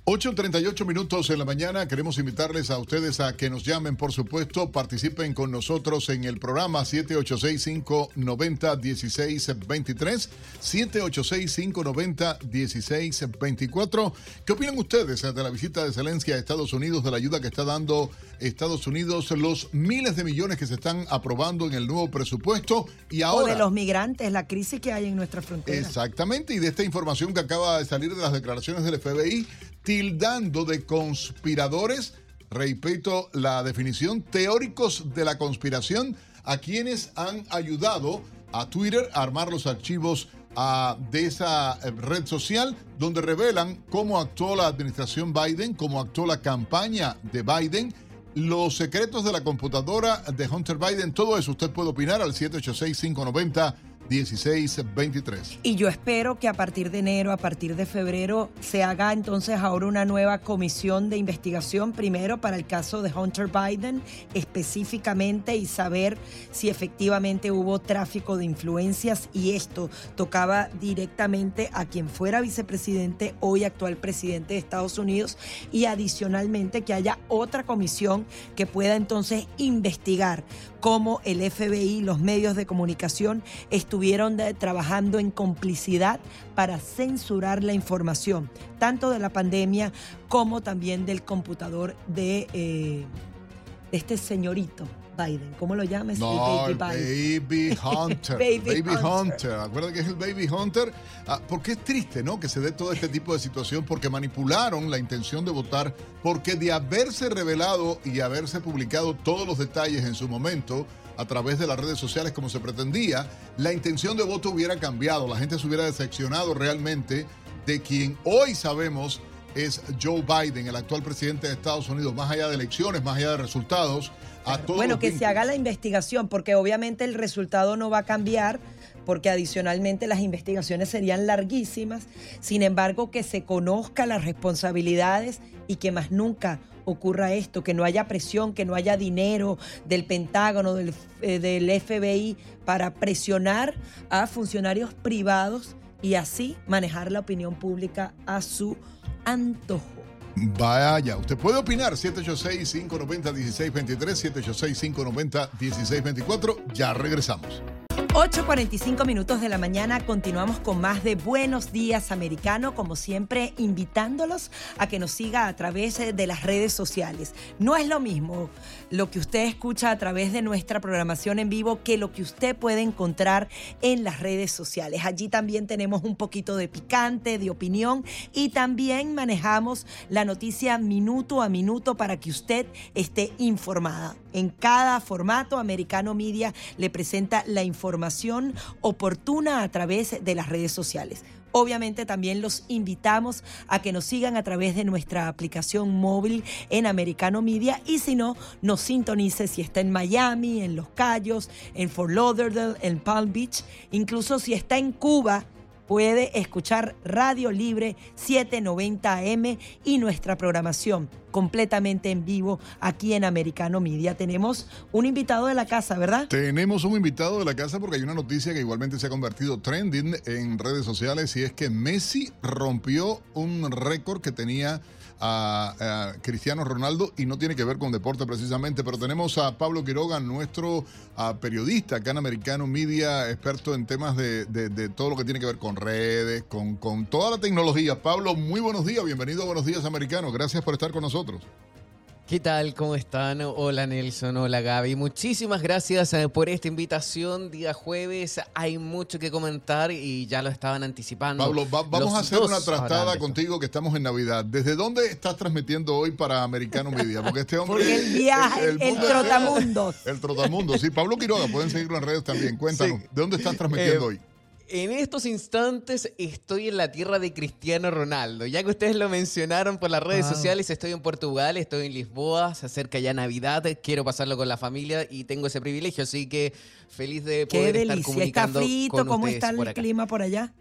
8.38 minutos en la mañana. Queremos invitarles a ustedes a que nos llamen, por supuesto. Participen con nosotros en el programa 786-590-1623. 786-590-1624. ¿Qué opinan ustedes de la visita de Zelensky a Estados Unidos, de la ayuda que está dando Estados Unidos, los miles de millones que se están aprobando en el nuevo presupuesto y ahora... O de los migrantes, la crisis que hay en nuestra frontera. Exactamente, y de esta información que acaba de salir de las declaraciones del FBI tildando de conspiradores, repito la definición, teóricos de la conspiración, a quienes han ayudado a Twitter a armar los archivos ah, de esa eh, red social, donde revelan cómo actuó la administración Biden, cómo actuó la campaña de Biden, los secretos de la computadora de Hunter Biden, todo eso usted puede opinar al 786 590 1623. Y yo espero que a partir de enero, a partir de febrero, se haga entonces ahora una nueva comisión de investigación, primero para el caso de Hunter Biden específicamente y saber si efectivamente hubo tráfico de influencias y esto tocaba directamente a quien fuera vicepresidente, hoy actual presidente de Estados Unidos, y adicionalmente que haya otra comisión que pueda entonces investigar cómo el FBI los medios de comunicación estuvieron trabajando en complicidad para censurar la información, tanto de la pandemia como también del computador de, eh, de este señorito Biden. ¿Cómo lo llamas? No, Baby, *laughs* Hunter. baby, Hunter. Acuérdate que es el Baby Hunter. Ah, porque es triste, ¿no? Que se dé todo este tipo de situación porque manipularon la intención de votar, porque de haberse revelado y haberse publicado todos los detalles en su momento a través de las redes sociales como se pretendía, la intención de voto hubiera cambiado, la gente se hubiera decepcionado realmente de quien hoy sabemos es Joe Biden, el actual presidente de Estados Unidos, más allá de elecciones, más allá de resultados bueno, que se haga la investigación, porque obviamente el resultado no va a cambiar, porque adicionalmente las investigaciones serían larguísimas. Sin embargo, que se conozca las responsabilidades y que más nunca ocurra esto, que no haya presión, que no haya dinero del Pentágono, del, eh, del FBI para presionar a funcionarios privados y así manejar la opinión pública a su antojo. Vaya, usted puede opinar 786-590-1623, 786-590-1624. Ya regresamos. 8.45 minutos de la mañana continuamos con más de Buenos Días Americano, como siempre invitándolos a que nos siga a través de las redes sociales. No es lo mismo lo que usted escucha a través de nuestra programación en vivo que lo que usted puede encontrar en las redes sociales. Allí también tenemos un poquito de picante, de opinión y también manejamos la noticia minuto a minuto para que usted esté informada. En cada formato, Americano Media le presenta la información oportuna a través de las redes sociales. Obviamente también los invitamos a que nos sigan a través de nuestra aplicación móvil en Americano Media y si no, nos sintonice si está en Miami, en Los Cayos, en Fort Lauderdale, en Palm Beach, incluso si está en Cuba puede escuchar Radio Libre 790 AM y nuestra programación completamente en vivo aquí en Americano Media. Tenemos un invitado de la casa, ¿verdad? Tenemos un invitado de la casa porque hay una noticia que igualmente se ha convertido trending en redes sociales y es que Messi rompió un récord que tenía a, Cristiano Ronaldo y no tiene que ver con deporte precisamente, pero tenemos a Pablo Quiroga, nuestro periodista acá en Americano Media, experto en temas de, todo lo que tiene que ver con redes, con, con toda la tecnología. Pablo, muy buenos días, bienvenido a Buenos Días Americanos, gracias por estar con nosotros. ¿Qué tal? ¿Cómo están? Hola Nelson, hola Gaby. Muchísimas gracias eh, por esta invitación. Día jueves hay mucho que comentar y ya lo estaban anticipando. Pablo, vamos a hacer una trastada contigo que estamos en Navidad. ¿Desde dónde estás transmitiendo hoy para Americano Media? Porque este hombre... Porque el viaje, el, trotamundo. El trotamundo, sí. Pablo Quiroga, pueden seguirlo en redes también. Cuéntanos, ¿de dónde estás transmitiendo eh, hoy? En estos instantes estoy en la tierra de Cristiano Ronaldo. Ya que ustedes lo mencionaron por las redes Wow. sociales, estoy en Portugal, estoy en Lisboa, se acerca ya Navidad, quiero pasarlo con la familia y tengo ese privilegio, así que feliz de Qué poder estar delicia. Está comunicando frito, con ¿cómo está el clima por allá?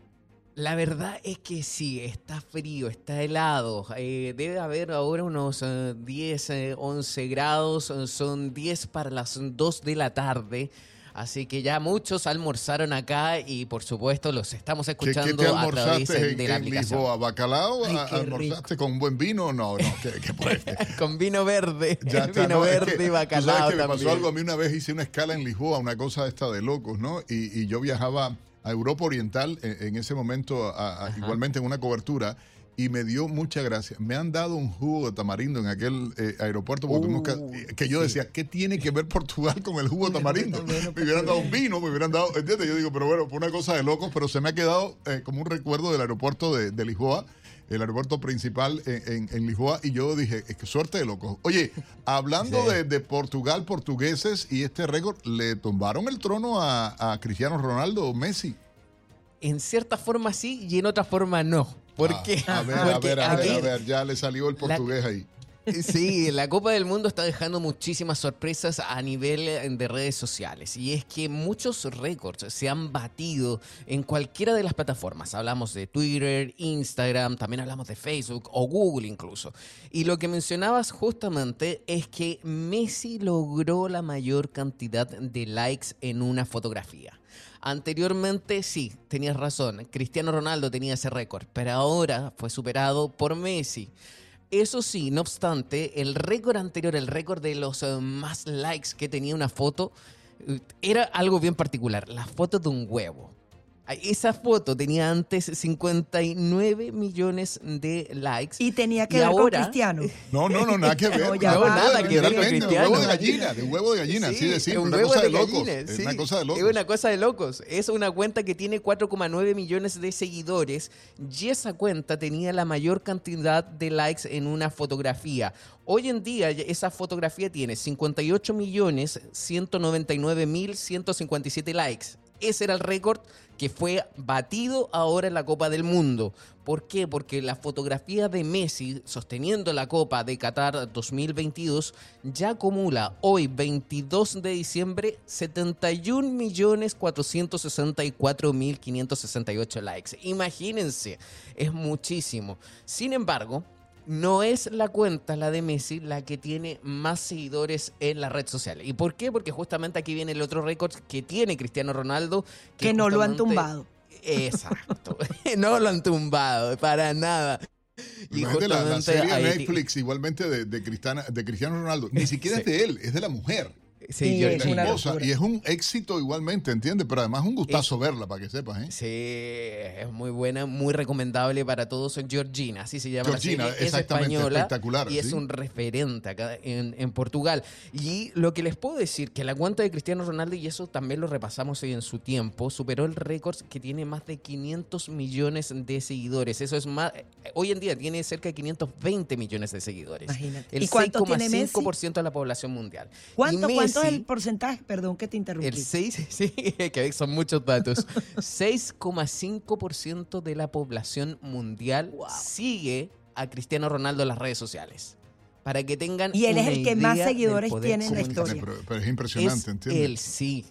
La verdad es que sí, está frío, está helado. Eh, debe haber ahora unos eh, 10, eh, 11 grados. eh, Son 10 para las 2 de la tarde. Así que ya muchos almorzaron acá y por supuesto los estamos ¿Qué, qué escuchando te a través almorzaste en, de la en aplicación. Lisboa? ¿Bacalao? Ay, ¿A- qué ¿Almorzaste con buen vino? No, no, que *laughs* pues, Con vino verde. Ya *laughs* está, vino no, es verde que, y tú bacalao sabes que me pasó algo a mí una vez, hice una escala en Lisboa, una cosa esta de locos, ¿no? Y, y yo viajaba a Europa Oriental en, en ese momento, a- a- igualmente en una cobertura, y me dio mucha gracia. Me han dado un jugo de tamarindo en aquel eh, aeropuerto, porque tuvimos que, que yo decía, ¿qué tiene que ver Portugal con el jugo de *laughs* tamarindo? Me hubieran dado un vino, me hubieran dado, ¿entiendes? Yo digo, pero bueno, fue una cosa de locos, pero se me ha quedado eh, como un recuerdo del aeropuerto de, de Lisboa el aeropuerto principal en, en- en Lisboa y yo dije, es que suerte de locos. Oye, hablando Sí. de, de Portugal, portugueses y este récord, le tumbaron el trono a, a Cristiano Ronaldo, Messi. En cierta forma sí y en otra forma no. ¿Por Ah, qué? A ver, a Porque ver, a ver, a ver, ya le salió el portugués ahí. Sí, la Copa del Mundo está dejando muchísimas sorpresas a nivel eh, de redes sociales y es que muchos récords se han batido en cualquiera de las plataformas. Hablamos de Twitter, Instagram, también hablamos de Facebook o Google incluso. Y lo que mencionabas justamente es que Messi logró la mayor cantidad de likes en una fotografía. Anteriormente sí, tenías razón, Cristiano Ronaldo tenía ese récord, pero ahora fue superado por Messi. Eso sí, no obstante, el récord anterior, el récord de los eh, más likes que tenía una foto, eh, era algo bien particular, la foto de un huevo. Esa foto tenía antes 59 millones de likes. Y tenía que y ver con ahora, Cristiano. No, no, no, nada que *laughs* ver. No, ya No, nada que ver con Cristiano. Un huevo de gallina, de un huevo de gallina, Sí, así de simple, un una huevo cosa de, de locos. gallina, Es sí. una cosa de locos. Es una cosa de locos. Es una cuenta que tiene 4,9 millones de seguidores y esa cuenta tenía la mayor cantidad de likes en una fotografía. Hoy en día esa fotografía tiene 58 millones 199 mil 157 likes. Ese era el récord que fue batido ahora en la Copa del Mundo. ¿Por qué? Porque la fotografía de Messi sosteniendo la Copa de Qatar 2022 ya acumula hoy, 22 de diciembre, 71 millones 464 mil 568 likes. Imagínense, es muchísimo. Sin embargo, no es la cuenta, la de Messi, la que tiene más seguidores en la red social. ¿Y por qué? Porque justamente aquí viene el otro récord que tiene Cristiano Ronaldo. Que no lo han tumbado. Exacto. *laughs* no lo han tumbado, para nada. Y Imagínate la, la serie de Netflix igualmente de, de, Cristiana- de Cristiano Ronaldo. Ni siquiera es de él, es de la mujer. Sí, yo- es. Y es un éxito igualmente, ¿entiendes? Pero además un gustazo verla, para que sepas, ¿eh? Sí, es muy buena, muy recomendable para todos. Georgina, así se llama Georgina, la serie. Es española espectacular, y es un referente acá en, en Portugal. Y lo que les puedo decir, que la cuenta de Cristiano Ronaldo, y eso también lo repasamos hoy en su tiempo, superó el récord que tiene más de 500 millones de seguidores. Eso es más, hoy en día tiene cerca de 520 millones de seguidores. Imagínate. El ¿Y cuánto tiene Messi? 6,5% de la población mundial. Y ¿Cuánto, ¿Cuánto es el porcentaje? Perdón que te interrumpí. el 6, *laughs* sí, que son muchos datos. 6,5% de la población mundial sigue a Cristiano Ronaldo en las redes sociales. Para que tengan Y él es el que más seguidores tiene en la historia. Pero, pero es impresionante, Es ¿entiendes? él, sí.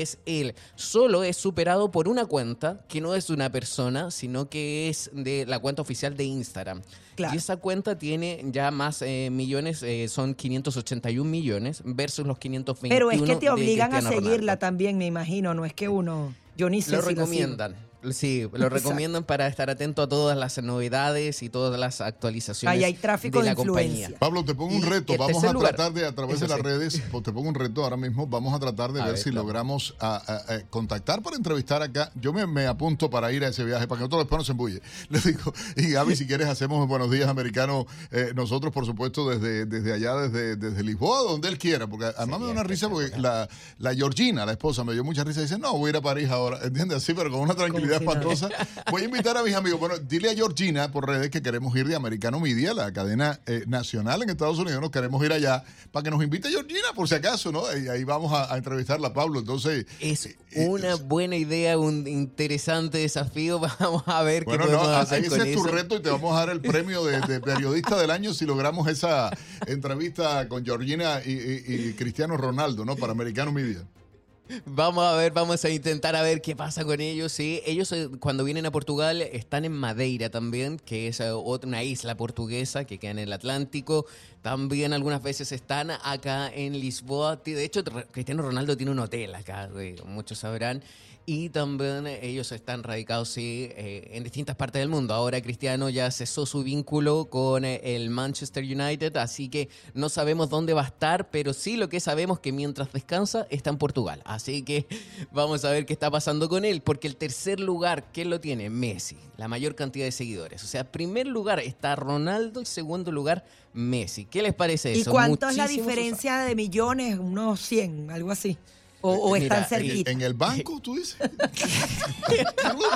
Es él. Solo es superado por una cuenta que no es de una persona, sino que es de la cuenta oficial de Instagram. Claro. Y esa cuenta tiene ya más eh, millones, eh, son 581 millones versus los 521 Pero es que te obligan a seguirla Ronaldo. también, me imagino. No es que uno. Yo ni sé Lo si sigo. Sí, lo recomiendan para estar atento a todas las novedades y todas las actualizaciones Ahí hay tráfico de de la influencia. compañía. Pablo, te pongo un Y reto. Vamos a tratar de, a través de las sí. redes, pues te pongo un reto ahora mismo. Vamos a tratar de A ver, ver, si claro. logramos a- a- a contactar para entrevistar acá. Yo me, me apunto para ir a ese viaje, para que otro después no se embulle. *laughs* Le digo, y Gaby, si quieres, hacemos Buenos Días Americanos. eh, nosotros, por supuesto, desde, desde allá, desde, desde Lisboa, donde él quiera. Porque además me da una risa porque la, la Georgina, la esposa, me dio mucha risa. Dice, no, voy a ir a París ahora. ¿Entiendes? Así, pero con una tranquilidad. No. espantosa. Voy a invitar a mis amigos. Bueno, dile a Georgina por redes que queremos ir de Americano Media, la cadena eh, nacional en Estados Unidos. Nos queremos ir allá para que nos invite Georgina, por si acaso, ¿no? Y ahí vamos a, a entrevistarla, Pablo. Entonces, Es una buena idea, un interesante desafío. *laughs* Vamos a ver bueno, qué no, podemos ese hacer con es tu reto y te vamos a dar el premio de, de periodista del año si logramos esa entrevista con Georgina y, y- y Cristiano Ronaldo, ¿no? Para Americano Media. Vamos a ver, vamos a intentar a ver qué pasa con ellos. Sí, ellos eh, cuando vienen a Portugal están en Madeira también, que es eh, una isla portuguesa que queda en el Atlántico. También algunas veces están acá en Lisboa. De hecho, Cristiano Ronaldo tiene un hotel acá, eh, muchos sabrán. Y también ellos están radicados sí, en distintas partes del mundo. Ahora Cristiano ya cesó su vínculo con el Manchester United, así que no sabemos dónde va a estar, pero sí lo que sabemos que mientras descansa está en Portugal. Así que *laughs* vamos a ver qué está pasando con él, porque el tercer lugar, ¿quién lo tiene? Messi, la mayor cantidad de seguidores. O sea, primer lugar está Ronaldo y segundo lugar Messi. ¿Qué les parece ¿Y eso? cuánto es la diferencia de millones? Unos 100, algo así. O, o Eh, están mira, cerquita. En, el banco, tú dices. *laughs*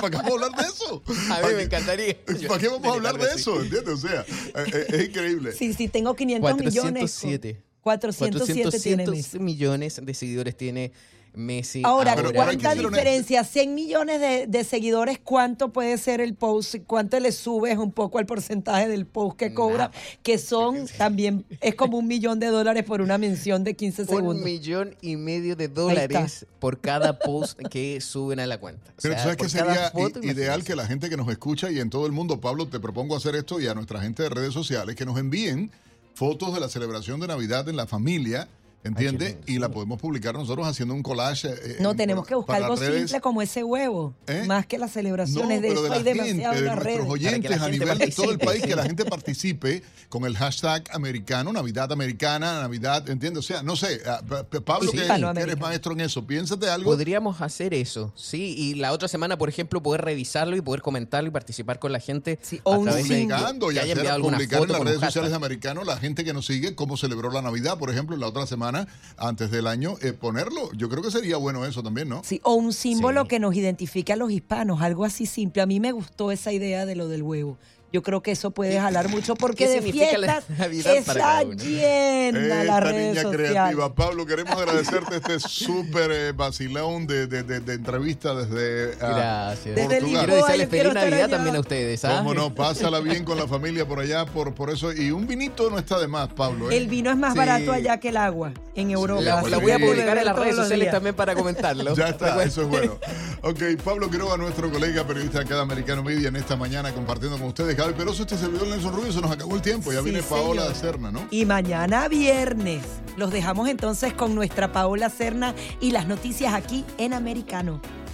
¿para qué vamos a hablar de eso? A mí me encantaría. ¿Para qué vamos a hablar de eso? ¿Entiendes? O sea, eh, eh, es increíble. Sí, sí, tengo 500 millones. 407. 407 tiene 407 Messi. millones de seguidores tiene Messi. Ahora, ¿cuánta diferencia? 100 millones de, de seguidores, ¿cuánto puede ser el post? ¿Cuánto le subes un poco al porcentaje del post que cobra? Que son también, es como un millón de dólares por una mención de 15 Un segundos. millón y medio de dólares por cada post que suben a la cuenta. O Pero sea, tú sabes que sería foto, ideal que la gente que nos escucha y en todo el mundo, Pablo, te propongo hacer esto y a nuestra gente de redes sociales que nos envíen fotos de la celebración de Navidad en la familia, ¿entiendes? y la podemos publicar nosotros haciendo un collage. eh, No, en- tenemos que buscar algo redes. simple como ese huevo, ¿Eh? más que las No, celebraciones de pero eso de la hay gente, demasiado de nuestros redes. oyentes a nivel de todo el país, que la gente participe con el hashtag americano, Navidad americana, Navidad, ¿entiendes? O sea, no sé, ah, Pablo, Sí. que, Hispanoamericano. que eres maestro en eso, piénsate algo. Podríamos hacer eso, sí, y la otra semana, por ejemplo, poder revisarlo y poder comentarlo y participar con la gente o a un de publicando y hacer publicar en las redes sociales de americano la gente que nos sigue cómo celebró la Navidad, por ejemplo, la otra semana antes del año, eh, ponerlo. Yo creo que sería bueno eso también, ¿no? Sí, o un símbolo que nos identifique a los hispanos, algo así simple. A mí me gustó esa idea de lo del huevo. Yo creo que eso puede jalar mucho porque ¿Qué de la fiestas *laughs* está llena Esta redes niña sociales. creativa. Pablo, queremos agradecerte este súper eh, vacilón de, de, de- de entrevista desde ah, Gracias. Desde. Lisboa, Quiero desearles feliz Navidad allá. también a ustedes. ¿ah? Cómo no, *laughs* pásala bien con la familia por allá, por, por eso. Y un vinito no está de más, Pablo. ¿eh? El vino es más Sí. barato allá que el agua en Europa. La, así la voy a publicar en las redes sociales también para comentarlo. *laughs* Ya está, eso es bueno. Ok, Pablo Quiroga, nuestro colega periodista acá de Americano Media en esta mañana compartiendo con ustedes. Peroso, este servidor Nelson Rubio, se nos acabó el tiempo. Ya Sí, viene Paola señor. Serna, ¿no? Y mañana viernes los dejamos entonces con nuestra Paola Serna y las noticias aquí en Americano.